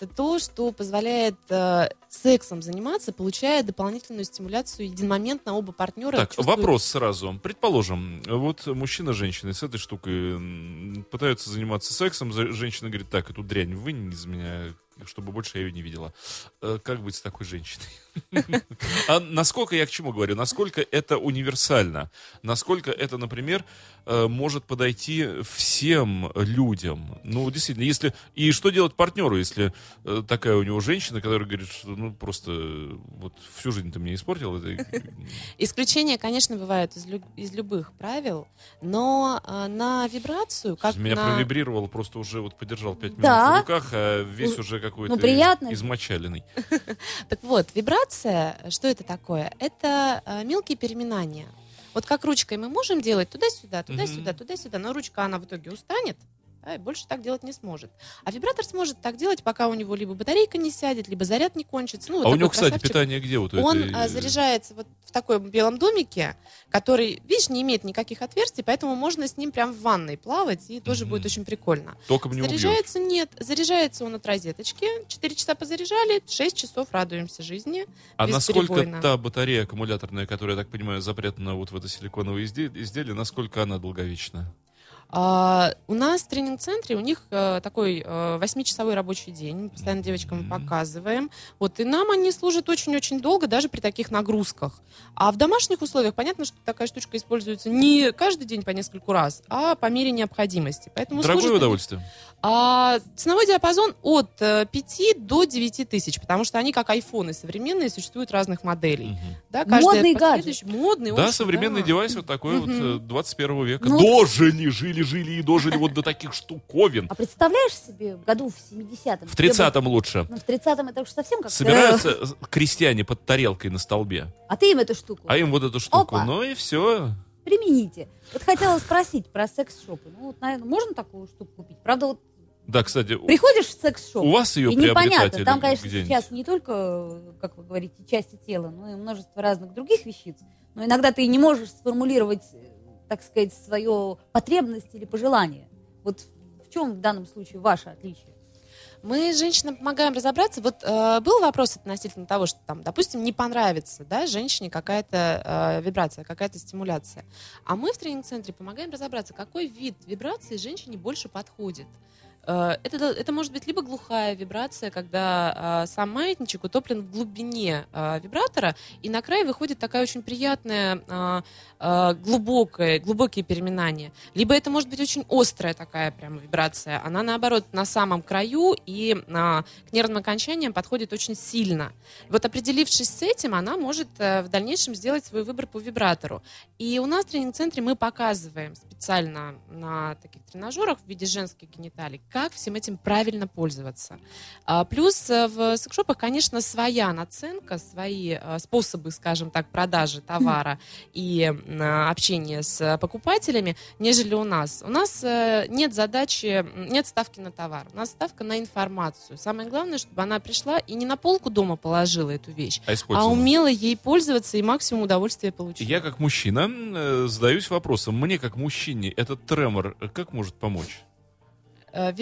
Это то, что позволяет э, сексом заниматься, получая дополнительную стимуляцию единомоментно оба партнера. Так, чувствуют- вопрос сразу. Предположим, вот мужчина с женщиной с этой штукой пытаются заниматься сексом, женщина говорит, так, эту дрянь вынь из меня, чтобы больше я ее не видела. Э, Как быть с такой женщиной? А насколько я к чему говорю? Насколько это универсально? Насколько это, например, э, может подойти всем людям? Ну, действительно, если... И что делать партнеру, если э, такая у него женщина, которая говорит, что ну просто вот всю жизнь ты мне испортил, это Исключения, конечно, бывают из, лю- из любых правил, но на вибрацию, как Меня на... провибрировал, просто уже вот подержал пять минут Да. в руках, а весь Ну, уже какой-то ну, приятно. измочаленный. Так вот, вибрация, что это такое? Это э, мелкие переминания. Вот как ручкой мы можем делать туда-сюда, туда-сюда, туда-сюда, но ручка, она в итоге устанет, да, и больше так делать не сможет. А вибратор сможет так делать, пока у него либо батарейка не сядет, либо заряд не кончится. Ну, вот а у такой него, кстати, красавчик. питание где вот Он этой, а, э, заряжается вот в таком белом домике, который, видишь, не имеет никаких отверстий, поэтому можно с ним прям в ванной плавать, и тоже Мгм. будет очень прикольно. Током не убьет. Заряжается нет. Заряжается он от розеточки. 4 часа позаряжали, 6 часов радуемся жизни. А насколько та батарея аккумуляторная, которая, я так понимаю, запрятана вот в это силиконовое изде- изделие, насколько она долговечна? А, у нас в тренинг-центре у них э, такой э, восьмичасовой рабочий день. Мы постоянно девочкам Мгм. показываем. Вот, и нам они служат очень-очень долго, даже при таких нагрузках. А в домашних условиях понятно, что такая штучка используется не каждый день по нескольку раз, а по мере необходимости. Поэтому Дорогое служит удовольствие. А, ценовой диапазон от э, 5 до 9 тысяч, потому что они как айфоны современные, существуют разных моделей. Мгм. Да, Модный последующий- Модный, Да, очень, современный да. девайс вот такой вот Мгм. э, 21 века. Ну, дожили, жили, жили и дожили вот до таких штуковин. А представляешь себе году в 70-м? В 30-м лучше. Ну, в 30-м это уж совсем как Собираются э, крестьяне под тарелкой на столбе, А ты им эту штуку а им вот эту штуку. Опа. Ну и все. примените. Вот хотела спросить про секс-шопы. Ну, вот, наверное, можно такую штуку купить? Правда, вот Да, кстати, приходишь в секс-шоп, у вас ее и непонятно. Там, конечно, сейчас не только, как вы говорите, части тела, но и множество разных других вещиц. Но иногда ты не можешь сформулировать, так сказать, свою потребность или пожелание. Вот в чем в данном случае ваше отличие? Мы женщинам помогаем разобраться. Вот э, был вопрос относительно того, что там, допустим, не понравится да, женщине какая-то э, вибрация, какая-то стимуляция. А мы в тренинг-центре помогаем разобраться, какой вид вибрации женщине больше подходит. Э, Это, это может быть либо глухая вибрация, когда э, сам маятничек утоплен в глубине э, вибратора, и на край выходит такая очень приятная, э, глубокая, глубокие переминания. Либо это может быть очень острая такая прям вибрация. Она, наоборот, на самом краю и а, к нервным окончаниям подходит очень сильно. Вот определившись с этим, она может э, в дальнейшем сделать свой выбор по вибратору. И у нас в тренинг-центре мы показываем специально на таких тренажерах в виде женских гениталий, как всем этим правильно пользоваться. А, Плюс э, в секшопах, конечно, своя наценка, свои э, способы, скажем так, продажи товара и а, общения с покупателями, нежели у нас. У нас э, нет задачи, нет ставки на товар, у нас ставка на информацию. Самое главное, чтобы она пришла и не на полку дома положила эту вещь, А а умела ей пользоваться и максимум удовольствия получить. Я как мужчина задаюсь вопросом, мне как мужчине этот тремор как может помочь? Э,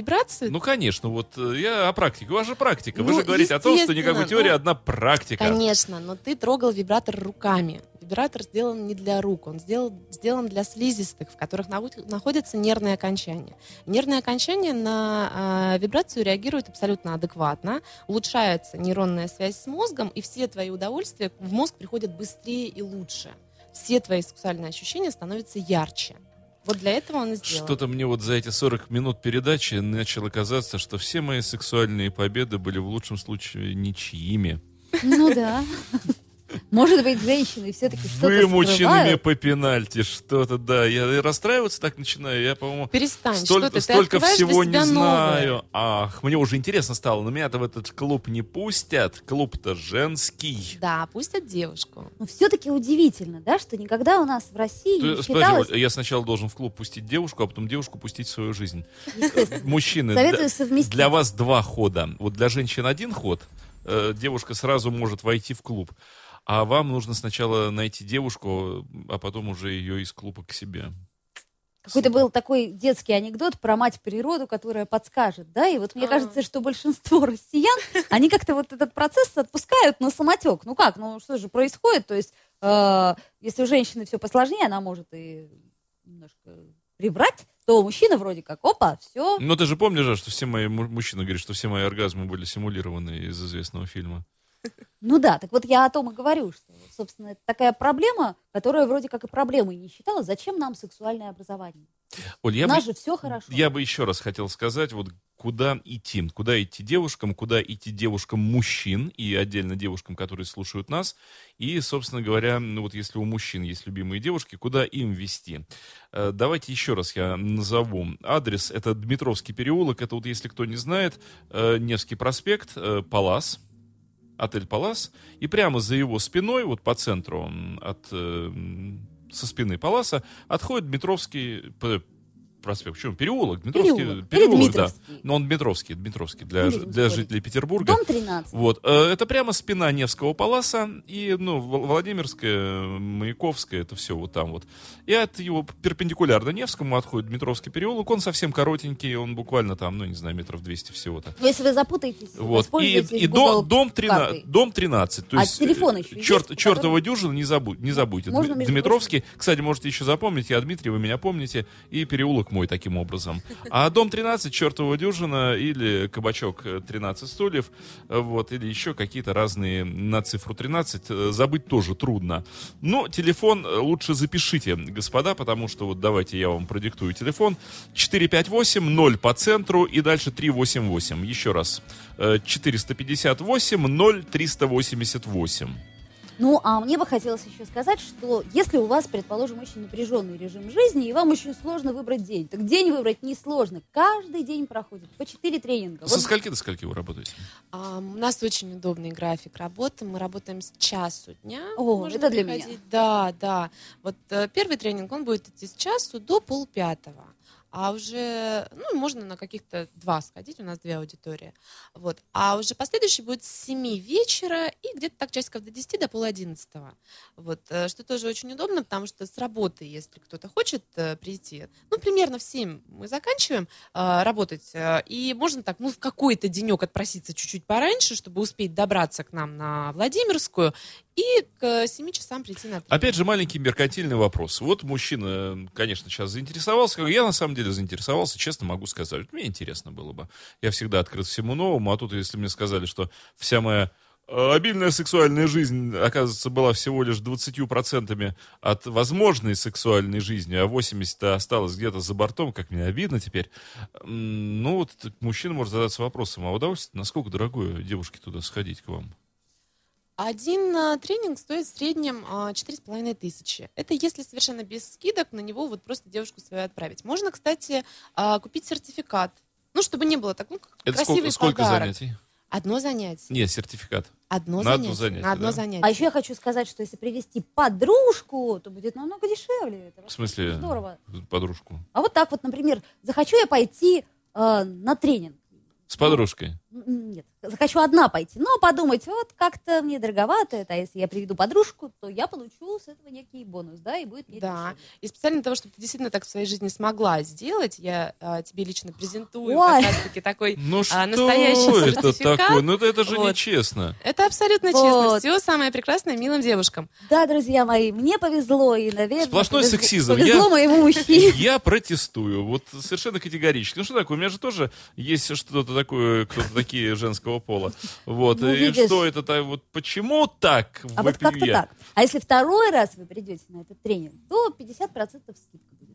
Ну, конечно, вот э, я о практике. У вас же практика. Вы Ну, же говорите о том, что никакой теории, ну, одна практика. Конечно, но ты трогал вибратор руками. Вибратор сделан не для рук, он сделал, сделан для слизистых, в которых находятся нервные окончания. Нервные окончания на э, вибрацию реагируют абсолютно адекватно, улучшается нейронная связь с мозгом, и все твои удовольствия в мозг приходят быстрее и лучше. Все твои сексуальные ощущения становятся ярче. Вот для этого он и сделан. Что-то мне вот за эти 40 минут передачи начало казаться, что все мои сексуальные победы были в лучшем случае ничьими. Ну да. Может быть, женщины все-таки что-то Вымученными по пенальти, что-то, да. Я расстраиваться так начинаю, я, по-моему, Перестань, столько, что ты, ты столько для всего не новое. знаю. Ах, мне уже интересно стало, но меня-то в этот клуб не пустят. Клуб-то женский. Да, пустят девушку. Но все-таки удивительно, да, что никогда у нас в России Ты- не подожди, считалось... вот я сначала должен в клуб пустить девушку, а потом девушку пустить в свою жизнь. Естественно. Мужчины, Советую совместить. для вас два хода. Вот для женщин один ход. Э, Девушка сразу может войти в клуб. А вам нужно сначала найти девушку, а потом уже ее из клуба к себе. Какой-то был такой детский анекдот про мать природу, которая подскажет, да, и вот мне А. кажется, что большинство россиян, они как-то вот этот процесс отпускают на самотек. Ну как, ну что же происходит? То есть, э, если у женщины все посложнее, она может и немножко прибрать, то мужчина вроде как, опа, все. Но ты же помнишь, что все мои му- мужчины говорят, что все мои оргазмы были симулированы из известного фильма. Ну да, так вот я о том и говорю, что, собственно, это такая проблема, которая вроде как и проблемой не считалась. Зачем нам сексуальное образование? Оль, У я нас бы, же все хорошо. я бы еще раз хотел сказать, вот куда идти, куда идти девушкам, куда идти девушкам мужчин и отдельно девушкам, которые слушают нас, и, собственно говоря, ну вот если у мужчин есть любимые девушки, куда им вести. Э, Давайте еще раз я назову адрес. Это Дмитровский переулок, это вот если кто не знает, э, Невский проспект, э, Палас, отель Палас, и прямо за его спиной, вот по центру, от, э, со спины Паласа, отходит Дмитровский проспект. Почему? Переулок, Дмитровский. Переулок. переулок, Или да. Дмитровский. Но он Дмитровский, Дмитровский для, для жителей Петербурга. Дом 13. Вот, э, это прямо спина Невского Паласа и, ну, Владимирская, Маяковская, это все вот там вот. И от его перпендикулярно Невскому отходит Дмитровский переулок, он совсем коротенький, он буквально там, ну, не знаю, метров 200 всего-то. Но если вы запутаетесь, Вот. И, и дом, дом, 13, картой. дом 13. То А есть, телефон э, еще есть, черт, по чертова которому- дюжина, не, забудь, не забудьте. Можно, Дмитровский, кстати, можете еще запомнить, я Дмитрий, вы меня помните, и переулок мой таким образом. А дом 13, чертова дюжина, или кабачок э, 13 стульев, вот, или еще какие-то разные на цифру 13, э, забыть тоже трудно. Но телефон э, лучше запишите, господа, потому что вот давайте я вам продиктую телефон. 458 0 по центру и дальше 388. Еще раз. Э, 458 0 388. Ну, а мне бы хотелось еще сказать, что если у вас, предположим, очень напряженный режим жизни, и вам очень сложно выбрать день, так день выбрать несложно. Каждый день проходит по 4 тренинга. Со Вот скольки до скольки вы работаете? А, у нас очень удобный график работы. Мы работаем с часу дня. О, Можно это для приходить. меня. Да, да. Вот э, первый тренинг, он будет идти с часу до полпятого. А уже, ну, можно на каких-то два сходить, у нас две аудитории. Вот. А уже последующий будет с 7 вечера и где-то так часиков до 10, до пол одиннадцатого. Вот. э, Что тоже очень удобно, потому что с работы, если кто-то хочет э, прийти, ну, примерно в 7 мы заканчиваем э, работать, э, и можно так, ну, в какой-то денек отпроситься чуть-чуть пораньше, чтобы успеть добраться к нам на Владимирскую, и к 7 часам прийти на тренинг. Опять же, маленький меркантильный вопрос. Вот мужчина, конечно, сейчас заинтересовался. Я на самом деле заинтересовался, честно могу сказать. Мне интересно было бы. Я всегда открыт всему новому, а тут, если мне сказали, что вся моя э, обильная сексуальная жизнь, оказывается, была всего лишь 20% от возможной сексуальной жизни, а 80% осталось где-то за бортом, как мне обидно теперь. Ну, вот мужчина может задаться вопросом, а удовольствие, насколько дорогое девушке туда сходить к вам? Один а, тренинг стоит в среднем а, четыре с половиной тысячи. Это если совершенно без скидок на него вот просто девушку свою отправить. Можно, кстати, а, купить сертификат. Ну, чтобы не было так, ну, как Это красивый сколько, сколько подарок. занятий? Одно занятие. Нет, сертификат. Одно На занятие. одно занятие, На одно да? занятие. А еще я хочу сказать, что если привести подружку, то будет намного дешевле. Это В смысле, Здорово. подружку? А вот так вот, например, захочу я пойти э, на тренинг. С подружкой. Нет, захочу одна пойти, но подумать, вот как-то мне дороговато это, а если я приведу подружку, то я получу с этого некий бонус, да, и будет мне Да. дешевле. И специально для того, чтобы ты действительно так в своей жизни смогла сделать, я а, тебе лично презентую Ой. как раз-таки такой... Ну что А, настоящий это сертификат? такое? Ну это, это же Вот. нечестно. Это абсолютно честно. Вот. Всего самое прекрасное милым девушкам. Да, друзья мои, мне повезло, и, наверное, Сплошной повезло- сексизм. повезло Я- моему мужчине. Я протестую. Вот совершенно категорически. Ну что такое? У меня же тоже есть что-то такое, кто-то такие женского пола. Вот. Ну, и видишь. что это так? Вот почему так? А вот как-то так. А если второй раз вы придете на этот тренинг, то 50% скидка будет.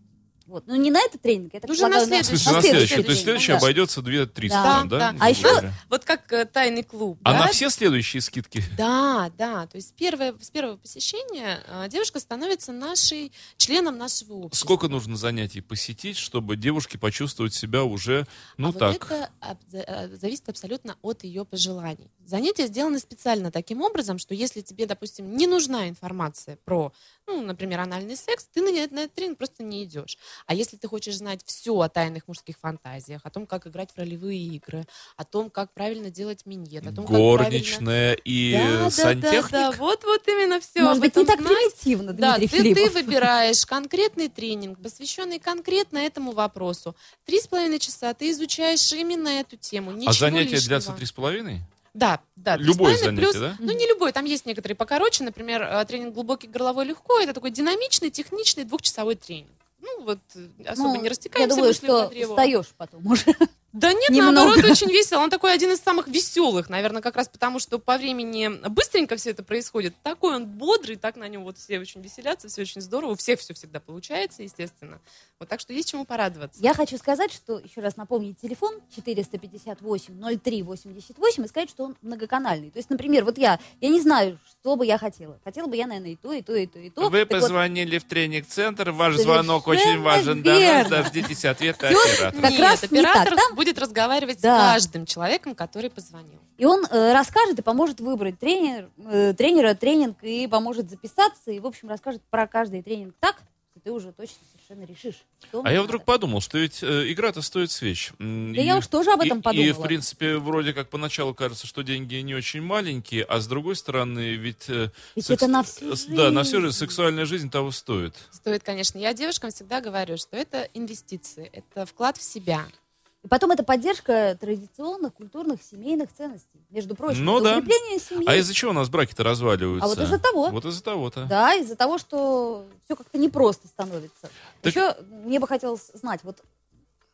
Вот. Ну, не на этот тренинг, я так Уже на следующий. смысле, на следующий следующий. То есть следующий да. обойдется 2-300, Да, да? да. А еще-? Вот как э, тайный клуб. А да? на все следующие скидки? Да, да. То есть первое, с первого посещения э, девушка становится нашей членом нашего общества. Сколько нужно занятий посетить, чтобы девушке почувствовать себя уже, ну а вот так, это аб- за- э, зависит абсолютно от ее пожеланий. Занятия сделаны специально таким образом, что если тебе, допустим, не нужна информация про, ну, например, анальный секс, ты на, на этот тренинг просто не идешь. А если ты хочешь знать все о тайных мужских фантазиях, о том, как играть в ролевые игры, о том, как правильно делать миньет, о том, как правильно... горничная и Да, да, сантехник? да, да, вот, вот именно все. Может быть, не так примитивно, Да, Дмитрий ты, ты Филиппов. выбираешь конкретный тренинг, посвященный конкретно этому вопросу. Три с половиной часа ты изучаешь именно эту тему. Ничего А занятия лишнего. длятся три с половиной? Да, да. половиной занятие, плюс- да? Ну, не любой, там есть некоторые покороче. Например, э, тренинг «Глубокий горловой легко» — это такой динамичный, техничный двухчасовой тренинг. Ну, вот э, особо Ну, не растекаемся Я думаю, что древу. устаешь потом уже. Да нет, Немного. наоборот, очень весело. Он такой один из самых веселых, наверное, как раз потому, что по времени быстренько все это происходит. Такой он бодрый, так на нем вот все очень веселятся, все очень здорово. У всех все всегда получается, естественно. Вот так что есть чему порадоваться. Я хочу сказать, что, еще раз напомнить телефон 458-03-88 и сказать, что он многоканальный. То есть, например, вот я, я не знаю, что бы я хотела. Хотела бы я, наверное, и то, и то, и то, и то. Вы Так вот, позвонили в тренинг-центр, ваш Совершенно звонок очень важен для нас, верно. дождитесь ответа оператора. Как Нет, раз не так. оператор Там- будет разговаривать Да. с каждым человеком, который позвонил. И он э, расскажет и поможет выбрать тренер, э, тренера, тренинг, и поможет записаться, и, в общем, расскажет про каждый тренинг так, что ты уже точно совершенно решишь. что А я надо. вдруг подумал, что ведь э, игра-то стоит свеч. Да я уж тоже об этом и- И, подумала. в принципе, вроде как поначалу кажется, что деньги не очень маленькие, а с другой стороны, ведь... э, Ведь это на всю с- Да, на всю жизнь. жизнь. Сексуальная жизнь того стоит. Стоит, конечно. Я девушкам всегда говорю, что это инвестиции, это вклад в себя. И потом это поддержка традиционных, культурных, семейных ценностей. Между прочим, Ну да. укрепление семьи. А из-за чего у нас браки-то разваливаются? А вот из-за того. Вот из-за того-то. Да, из-за того, что все как-то непросто становится. Так- Еще мне бы хотелось знать, вот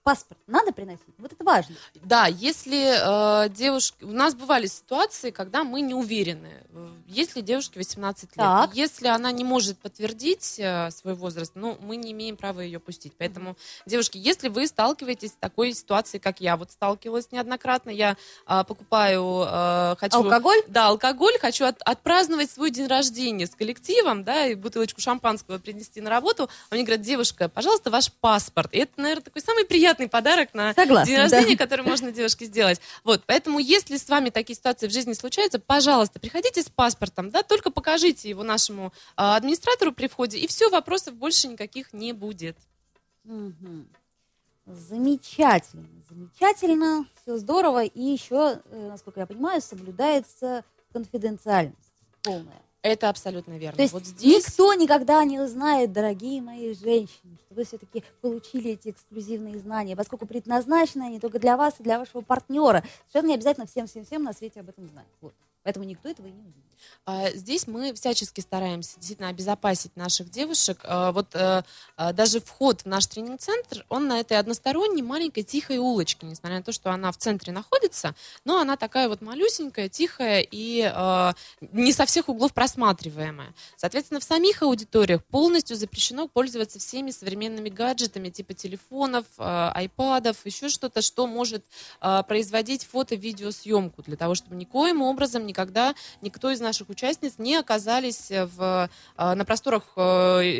паспорт надо приносить? Вот это важно. Да, если э, девушки... У нас бывали ситуации, когда мы не уверены, э, есть ли девушке 18 лет. Так. Если она не может подтвердить э, свой возраст, ну, мы не имеем права ее пустить. Поэтому, девушки, если вы сталкиваетесь с такой ситуацией, как я, вот сталкивалась неоднократно, я э, покупаю... э, хочу... Алкоголь? Да, алкоголь. Хочу от- отпраздновать свой день рождения с коллективом, да, и бутылочку шампанского принести на работу. Мне говорят, девушка, пожалуйста, ваш паспорт. И это, наверное, такой самый приятный подарок на Согласна, день да. рождения, который можно девушке сделать. Вот, поэтому, если с вами такие ситуации в жизни случаются, пожалуйста, приходите с паспортом, да, только покажите его нашему а, администратору при входе, и все, вопросов больше никаких не будет. Мгм. Замечательно, замечательно, все здорово. И еще, э, насколько я понимаю, соблюдается конфиденциальность полная. Это абсолютно верно. То есть вот здесь никто никогда не узнает, дорогие мои женщины, что вы все-таки получили эти эксклюзивные знания, поскольку предназначены они только для вас и для вашего партнера. Совершенно не обязательно всем-всем-всем на свете об этом знать. Вот. Поэтому никто этого и не узнает. А, Здесь мы всячески стараемся действительно обезопасить наших девушек. А, Вот э, а, даже вход в наш тренинг-центр, он на этой односторонней маленькой тихой улочке, несмотря на то, что она в центре находится, но она такая вот малюсенькая, тихая и не со всех углов просматриваемая. Соответственно, в самих аудиториях полностью запрещено пользоваться всеми современными гаджетами типа телефонов, айпадов, еще что-то, что может производить фото-видеосъемку для того, чтобы никоим образом никогда никто из наших участниц не оказались в, э, на просторах э,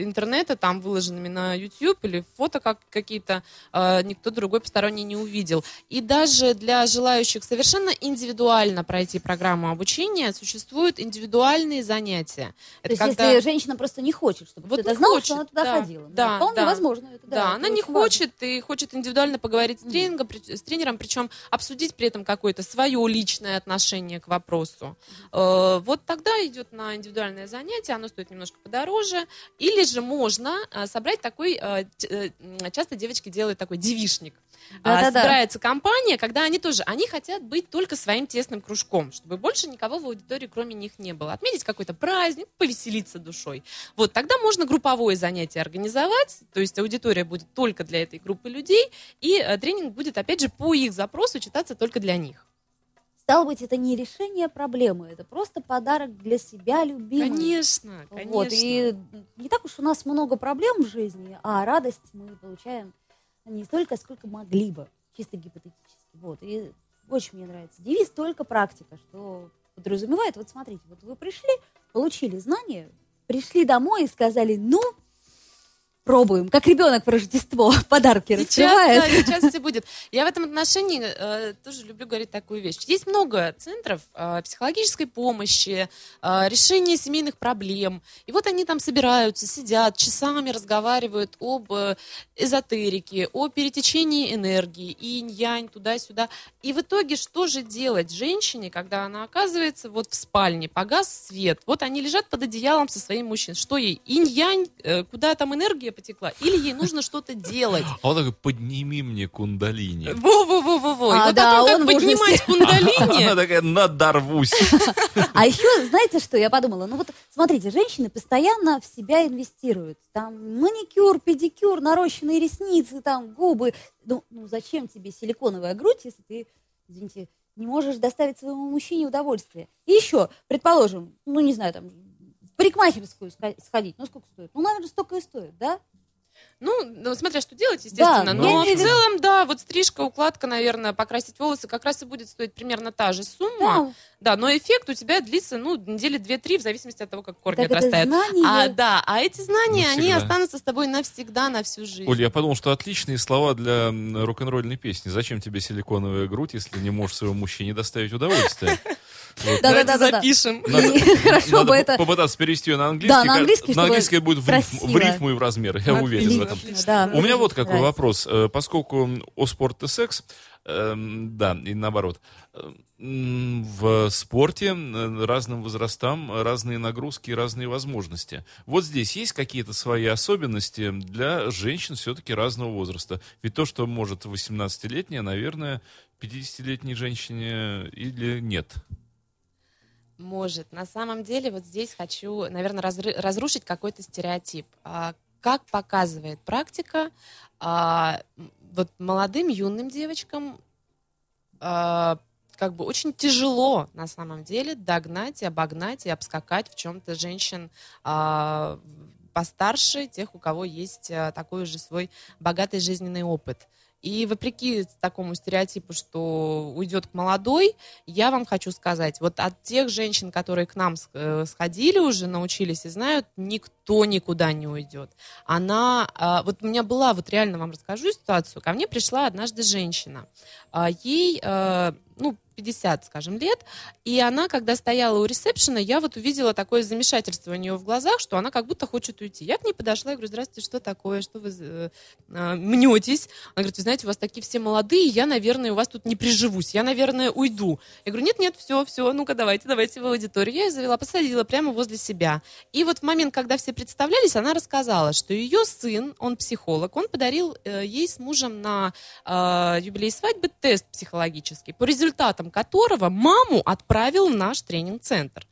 интернета, там выложенными на YouTube или фото как какие-то, э, никто другой посторонний не увидел. И даже для желающих совершенно индивидуально пройти программу обучения существуют индивидуальные занятия. То есть если женщина просто не хочет, чтобы Вот кто-то не знал, хочет, что она туда да, ходила. да, вполне да. возможно. Это, Да, это она не очень важно. хочет и хочет индивидуально поговорить с, тренингом, при- с тренером, причем обсудить при этом какое-то свое личное отношение к вопросу. Э, Вот тогда идет на индивидуальное занятие, оно стоит немножко подороже. Или же можно э, собрать такой, т- э, часто девочки делают такой девишник. А, Да-да-да. Собирается компания, когда они тоже, они хотят быть только своим тесным кружком, чтобы больше никого в аудитории кроме них не было. Отметить какой-то праздник, повеселиться душой. Вот, тогда можно групповое занятие организовать, то есть аудитория будет только для этой группы людей, и э, тренинг будет, опять же, по их запросу читаться только для них. Стало быть, это не решение проблемы, это просто подарок для себя любимой. Конечно, конечно. Вот, и не так уж у нас много проблем в жизни, а радость мы получаем не столько, сколько могли бы, чисто гипотетически. Вот, и очень мне нравится девиз «Только практика», что подразумевает, вот смотрите, вот вы пришли, получили знания, пришли домой и сказали, ну, пробуем, как ребенок в Рождество подарки Сейчас, раскрывает. да, сейчас все будет. Я в этом отношении э, тоже люблю говорить такую вещь. Есть много центров э, психологической помощи, э, решения семейных проблем. И вот они там собираются, сидят, часами разговаривают об э, эзотерике, о перетечении энергии, инь-янь, туда-сюда. И в итоге что же делать женщине, когда она оказывается вот в спальне, погас свет, вот они лежат под одеялом со своим мужчиной. Что ей? Инь-янь, э, куда там энергия потекла? Или ей нужно что-то делать? А он такой, подними мне кундалини. Во-во-во-во-во. А, вот да, он поднимать кундалини, Она такая, надорвусь. А еще, знаете, что я подумала? Ну вот, смотрите, женщины постоянно в себя инвестируют. Там маникюр, педикюр, нарощенные ресницы, там губы. Ну, ну зачем тебе силиконовая грудь, если ты, извините, не можешь доставить своему мужчине удовольствие? И еще, предположим, ну не знаю, там, парикмахерскую сходить, ну сколько стоит? Ну, наверное, столько и стоит, да? Ну, ну, смотря что делать, естественно. Да, но в виду- целом, да, вот стрижка, укладка, наверное, покрасить волосы как раз и будет стоить примерно та же сумма. Да. Да, но эффект у тебя длится, ну, недели две-три, в зависимости от того, как корни Так это отрастают. знание. А, да, а эти знания, они Навсегда. останутся с тобой навсегда, на всю жизнь. Оль, я подумал, что отличные слова для рок-н-ролльной песни. Зачем тебе силиконовая грудь, если не можешь своему мужчине доставить удовольствие? Вот. Да, Давайте да, да, да. запишем. Хорошо бы это... попытаться перевести ее на английский. Да, на английский, На английский будет в рифму, и в размер, я уверен в этом. У меня вот какой вопрос. Э, Поскольку о спорт и секс, эм, да, и наоборот, эм, в спорте разным возрастам разные нагрузки и разные возможности. Вот здесь есть какие-то свои особенности для женщин все-таки разного возраста. Ведь то, что может 18-летняя, наверное, 50-летней женщине или нет. Может. На самом деле, вот здесь хочу, наверное, разрушить какой-то стереотип. А, Как показывает практика, а, вот молодым юным девочкам а, как бы очень тяжело на самом деле догнать и обогнать и обскакать в чем-то женщин постарше, тех, у кого есть такой же свой богатый жизненный опыт. И вопреки такому стереотипу, что уйдет к молодой, я вам хочу сказать, вот от тех женщин, которые к нам э, сходили уже, научились и знают, никто никуда не уйдет. Она, а, вот у меня была, вот реально вам расскажу ситуацию, ко мне пришла однажды женщина, А, ей, э, ну, 50, скажем, лет, и она, когда стояла у ресепшена, я вот увидела такое замешательство у нее в глазах, что она как будто хочет уйти. Я к ней подошла и говорю, здравствуйте, что такое, что вы э, э, мнетесь? Она говорит, вы знаете, у вас такие все молодые, я, наверное, у вас тут не приживусь, я, наверное, уйду. Я говорю, нет-нет, все, все, ну-ка давайте, давайте в аудиторию. Я ее завела, посадила прямо возле себя. И вот в момент, когда все представлялись, она рассказала, что ее сын, он психолог, он подарил э, ей с мужем на э, юбилей свадьбы тест психологический, по результатам которого маму отправил в наш тренинг-центр.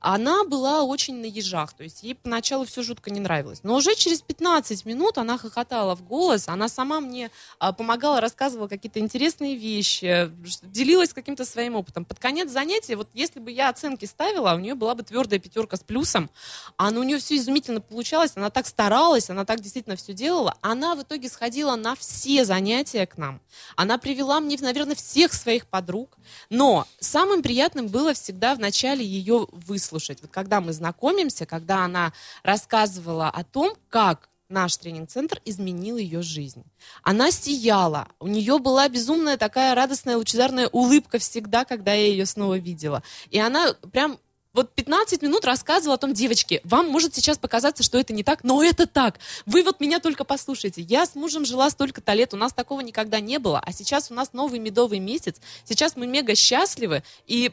Она была очень на ежах, то есть ей поначалу все жутко не нравилось. Но уже через 15 минут она хохотала в голос, она сама мне а, помогала, рассказывала какие-то интересные вещи, делилась каким-то своим опытом. Под конец занятия, вот если бы я оценки ставила, у нее была бы твердая пятерка с плюсом, а у нее все изумительно получалось, она так старалась, она так действительно все делала. Она в итоге сходила на все занятия к нам. Она привела мне, наверное, всех своих подруг. Но самым приятным было всегда в начале ее выслушать. Вот когда мы знакомимся, когда она рассказывала о том, как наш тренинг-центр изменил ее жизнь. Она сияла, у нее была безумная такая радостная, лучезарная улыбка всегда, когда я ее снова видела. И она прям вот 15 минут рассказывала о том, девочки, вам может сейчас показаться, что это не так, но это так. Вы вот меня только послушайте. Я с мужем жила столько-то лет, у нас такого никогда не было, а сейчас у нас новый медовый месяц, сейчас мы мега счастливы, и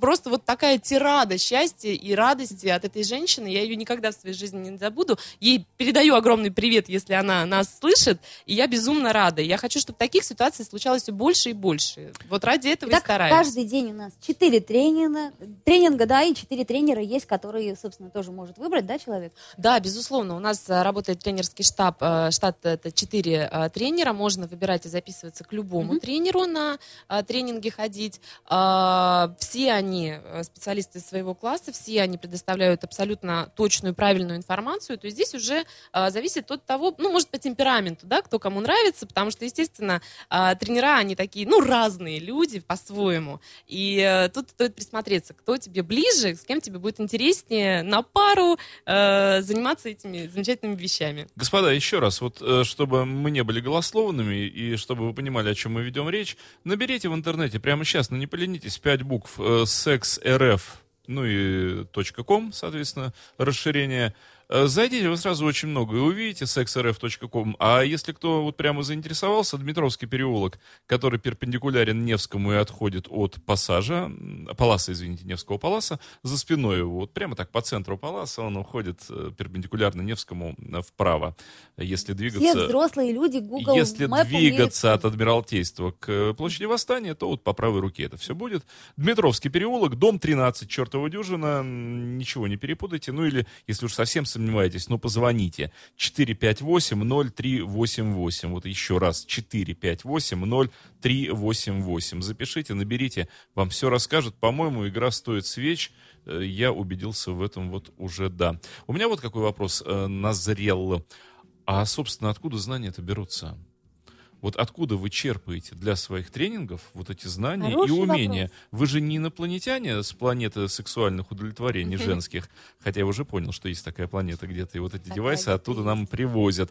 просто вот такая тирада счастья и радости от этой женщины. Я ее никогда в своей жизни не забуду. Ей передаю огромный привет, если она нас слышит. И я безумно рада. Я хочу, чтобы таких ситуаций случалось все больше и больше. Вот ради этого Итак, и стараюсь. каждый день у нас четыре тренинга, тренинга, да, и четыре тренера есть, которые, собственно, тоже может выбрать, да, человек? Да, безусловно. У нас а, работает тренерский штаб. а, Штат это 4 тренера. Можно выбирать и записываться к любому Мгм. тренеру на тренинги ходить. А, Они а, специалисты своего класса, все они предоставляют абсолютно точную, правильную информацию. То здесь уже а, зависит от того, ну, может, по темпераменту, да, кто кому нравится, потому что, естественно, а, тренера, они такие, ну, разные люди по-своему. И э, тут стоит присмотреться, кто тебе ближе, с кем тебе будет интереснее на пару э, заниматься этими замечательными вещами. Господа, еще раз, вот э, чтобы мы не были голословными и чтобы вы понимали, о чем мы ведем речь, наберите в интернете прямо сейчас, ну не поленитесь, 5 букв секс.рф, ну и .com, соответственно, расширение. Э, Зайдите, вы сразу очень много и увидите sexrf.com. А если кто вот прямо заинтересовался, Дмитровский переулок, который перпендикулярен Невскому и отходит от пассажа, Паласа, извините, Невского Паласа, за спиной его, вот прямо так по центру Паласа, он уходит э, перпендикулярно Невскому э, вправо. Если Все двигаться... взрослые люди Google Если Map двигаться умеют от Адмиралтейства к площади Восстания, то вот по правой руке это все будет. Дмитровский переулок, дом 13, чертова дюжина, ничего не перепутайте. Ну или, если уж совсем сомневаетесь, ну позвоните. 458-0388. Вот еще раз, 458-0388. Запишите, наберите, вам все расскажут. По-моему, игра стоит свеч. Э, Я убедился в этом вот уже, да. У меня вот какой вопрос э, назрел. А, собственно, откуда знания-то берутся? Вот откуда вы черпаете для своих тренингов вот эти знания Хороший и умения? вопрос. Вы же не инопланетяне с планеты сексуальных удовлетворений женских, хотя я уже понял, что есть такая планета где-то, и вот эти девайсы оттуда нам привозят.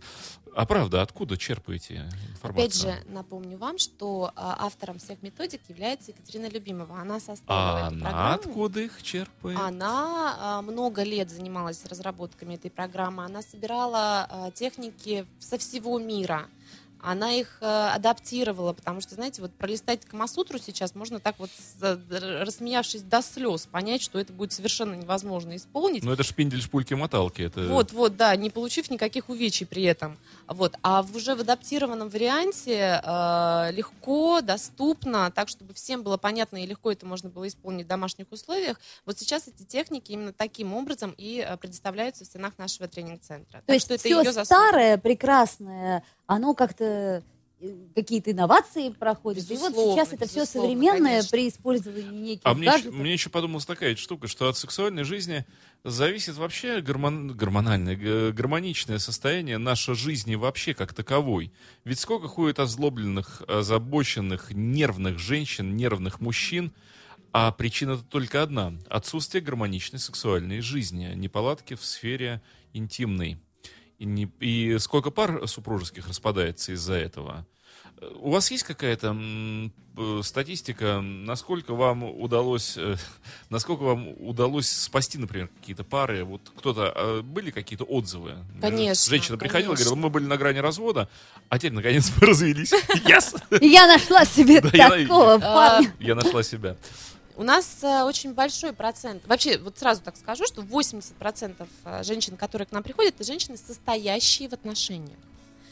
А правда, откуда черпаете информацию? Опять же, напомню вам, что а, автором всех методик является Екатерина Любимова. Она а составила эту она программу. откуда их черпает? Она а, много лет занималась разработками этой программы. Она собирала а, техники со всего мира. Она их э, адаптировала, потому что, знаете, вот пролистать Камасутру сейчас можно так вот, р- рассмеявшись до слез, понять, что это будет совершенно невозможно исполнить. Ну это шпиндель шпульки-моталки. Это... Вот, вот, да, не получив никаких увечий при этом. Вот. А в уже в адаптированном варианте э, легко, доступно, так, чтобы всем было понятно и легко это можно было исполнить в домашних условиях. Вот сейчас эти техники именно таким образом и э, предоставляются в стенах нашего тренинг-центра. То есть все старое, прекрасное, оно как-то какие-то инновации проходят. И вот Безусловно, сейчас это все безусловно, современное конечно. при использовании неких А мне, еще, мне еще подумалась такая штука, что от сексуальной жизни зависит вообще гормон, гормональное, гармоничное состояние нашей жизни вообще как таковой. Ведь сколько ходит озлобленных, озабоченных, нервных женщин, нервных мужчин, а причина только одна – отсутствие гармоничной сексуальной жизни, неполадки в сфере интимной. И, не- и сколько пар супружеских распадается из-за этого? У вас есть какая-то статистика, насколько вам удалось, э, насколько вам удалось спасти, например, какие-то пары? Вот кто-то э, были какие-то отзывы? Конечно, Женщина приходила, конечно. говорила, мы были на грани развода, а теперь наконец мы развелись. Yes! Я нашла себе такого А, парня. Я нашла себя. У нас э, очень большой процент, вообще, вот сразу так скажу, что 80% э, женщин, которые к нам приходят, это женщины, состоящие в отношениях.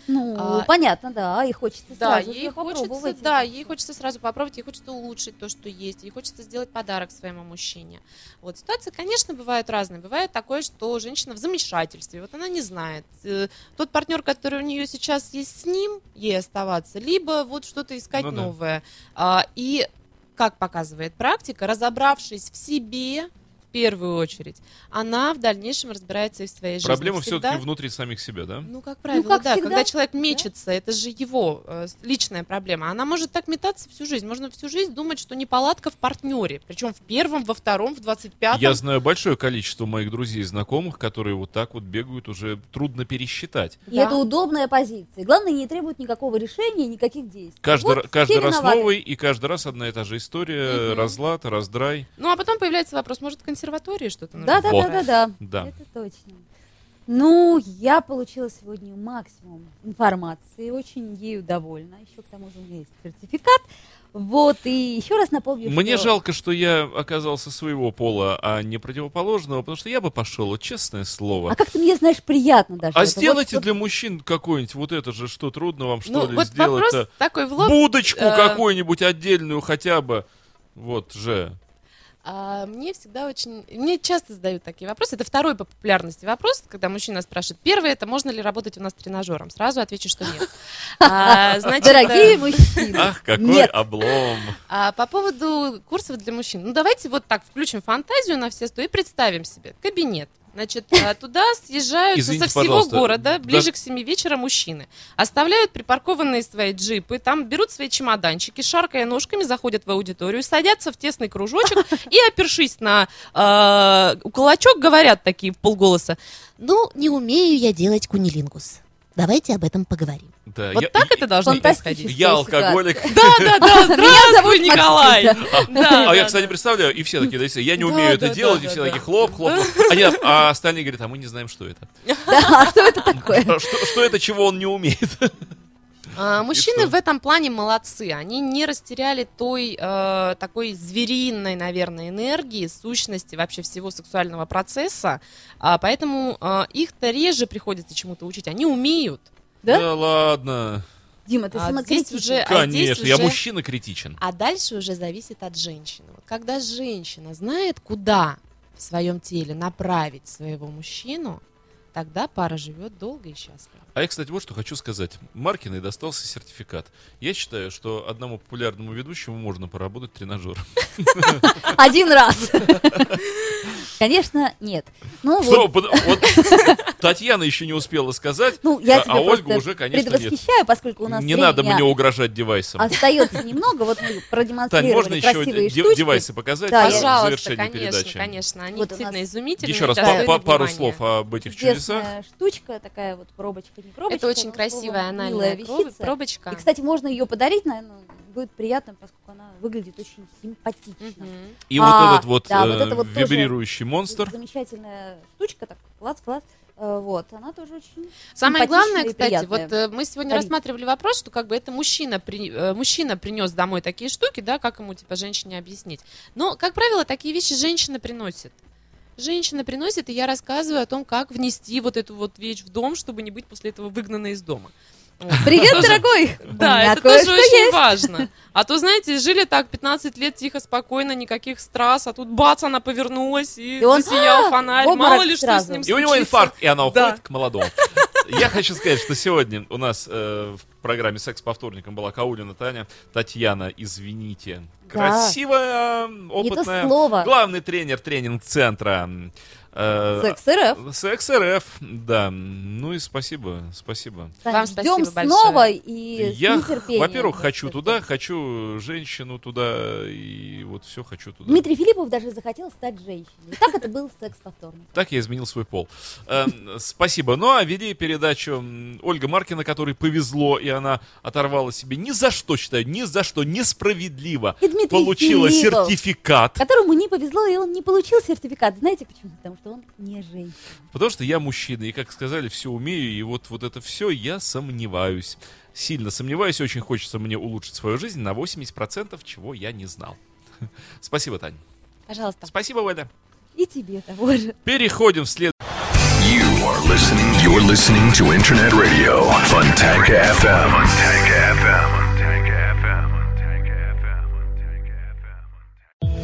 Ну, А, понятно, да, и хочется Да, сразу ей хочется, попробовать. да, ей хочется сразу попробовать, ей хочется улучшить то, что есть, ей хочется сделать подарок своему мужчине. Вот ситуации, конечно, бывают разные. Бывает такое, что женщина в замешательстве, вот она не знает, э, тот партнер, который у нее сейчас есть с ним, ей оставаться, либо вот что-то искать Ну да. новое. А, и как показывает практика, разобравшись в себе первую очередь, она в дальнейшем разбирается и в своей жизни. Проблема Всегда- все-таки внутри самих себя, да? ну, как правило, как да. всегда. Когда человек мечется, это же его э, личная проблема. Она может так метаться всю жизнь. Можно всю жизнь думать, что неполадка в партнере. Причем в первом, во втором, в двадцать пятом. Я знаю большое количество моих друзей и знакомых, которые вот так вот бегают, уже трудно пересчитать. И Да. это удобная позиция. Главное, не требует никакого решения, никаких действий. Каждый, Вот каждый раз виноваты. новый, и каждый раз одна и та же история, Мгм. разлад, раздрай. Ну, а потом появляется вопрос, может, в консерватории что-то Да, да, Вот. да, да, да. Да. Это точно. Ну, я получила сегодня максимум информации, очень ею довольна. Еще к тому же у меня есть сертификат. Вот, и еще раз напомню, Мне что- жалко, что я оказался своего пола, а не противоположного, потому что я бы пошел, вот честное слово. А как-то мне, знаешь, приятно даже. А это. сделайте Вот- для мужчин какой-нибудь вот это же, что трудно вам что Ну, ли вот сделать-то? вопрос такой в лоб. Будочку э, какую-нибудь отдельную хотя бы. Вот же. А, мне всегда очень... Мне часто задают такие вопросы. Это второй по популярности вопрос, когда мужчина спрашивает. Первый, это можно ли работать у нас тренажером? Сразу отвечу, что нет. А, значит, Дорогие мужчины. Ах, какой Нет. облом. а, по поводу курсов для мужчин. Ну, давайте вот так включим фантазию на все сто и представим себе кабинет. Значит, а, туда съезжаются Извините, со всего города ближе даже- к 7 вечера мужчины. Оставляют припаркованные свои джипы, там берут свои чемоданчики, шаркая ножками, заходят в аудиторию, садятся в тесный кружочек и, опершись на э, кулачок, говорят такие в полголоса. Ну, не умею я делать кунилингус. Давайте об этом поговорим. Да, Вот я- так я- это должно происходить. Я алкоголик. Да, да, да, здравствуй, зовут Николай. А я, кстати, представляю, и все такие, да, я не умею это делать, и все такие хлоп, хлоп. А, а остальные говорят, а мы не знаем, что это. Да, а что это такое? Что это, чего он не умеет? А, Мужчины в этом плане молодцы. Они не растеряли той э, такой звериной, наверное, энергии, сущности вообще всего сексуального процесса. А, поэтому э, их-то реже приходится чему-то учить. Они умеют. Да? ладно. Дима, ты А самокритичен. здесь уже- А здесь Конечно, я уже- мужчина критичен. А дальше уже зависит от женщины. Вот когда женщина знает, куда в своем теле направить своего мужчину, тогда пара живет долго и счастливо. А я, кстати, вот что хочу сказать. Маркиной достался сертификат. Я считаю, что одному популярному ведущему можно поработать тренажером. Один раз. Конечно, нет. Ну Что, вот, Татьяна еще не успела сказать, ну я а, а Ольга уже, конечно, нет. предвосхищаю, поскольку у нас Не надо мне угрожать девайсом. остается немного. Вот мы Тань, продемонстрировали можно еще красивые штучки. девайсы показать Да, в я- Пожалуйста, завершении конечно, передачи? конечно. Они Вот действительно нас изумительные. Еще раз пару слов об этих чудесах. Штучка, такая вот пробочка, пробочка. Это очень красивая анальная вещица. пробочка. И, кстати, можно ее подарить, наверное, будет приятно, поскольку она выглядит очень симпатично. И А, вот этот вот, да, вот э, это вот вибрирующий монстр. Замечательная штучка, так, класс-класс. Вот, она тоже очень Самое главное, кстати, вот э, мы сегодня Дарить. рассматривали вопрос, что как бы это мужчина, при, э, мужчина принес домой такие штуки, да, как ему типа женщине объяснить. Но, как правило, такие вещи женщина приносит. Женщина приносит, и я рассказываю о том, как внести вот эту вот вещь в дом, чтобы не быть после этого выгнанной из дома. Привет, Тоже- дорогой! Да, это тоже очень есть. важно. А то, знаете, жили так 15 лет тихо, спокойно, никаких страз, а тут бац, она повернулась и, И он, засиял «А, фонарь. Мало ли что с ним И у него инфаркт, и она уходит Да. к молодому. Я хочу сказать, что сегодня у нас э, в программе «Секс по вторникам» была Каулина Таня. Татьяна, извините. Красивая, Не то опытная. слово. Главный тренер тренинг-центра. Э, Секс РФ. Секс РФ, да. Ну и спасибо, спасибо. Вам Ждем спасибо большое. снова и с Я, во-первых, хочу туда, хочу женщину туда, и вот все хочу туда. Дмитрий Филиппов даже захотел стать женщиной. И так это был секс по вторникам. Так я изменил свой пол. Эм, Спасибо. Ну а вели передачу Ольга Маркина, которой повезло, и она оторвала себе ни за что, считаю, ни за что, несправедливо И получила сертификат. Которому не повезло, и он не получил сертификат. Знаете почему? Потому что он не женщина. Потому что я мужчина, и, как сказали, все умею, и вот, вот это все я сомневаюсь. Сильно сомневаюсь, очень хочется мне улучшить свою жизнь на 80%, чего я не знал. Спасибо, Тань. Пожалуйста. Спасибо, Оля. И тебе того же. Переходим в след... You are listening. You're listening to Internet Radio FM.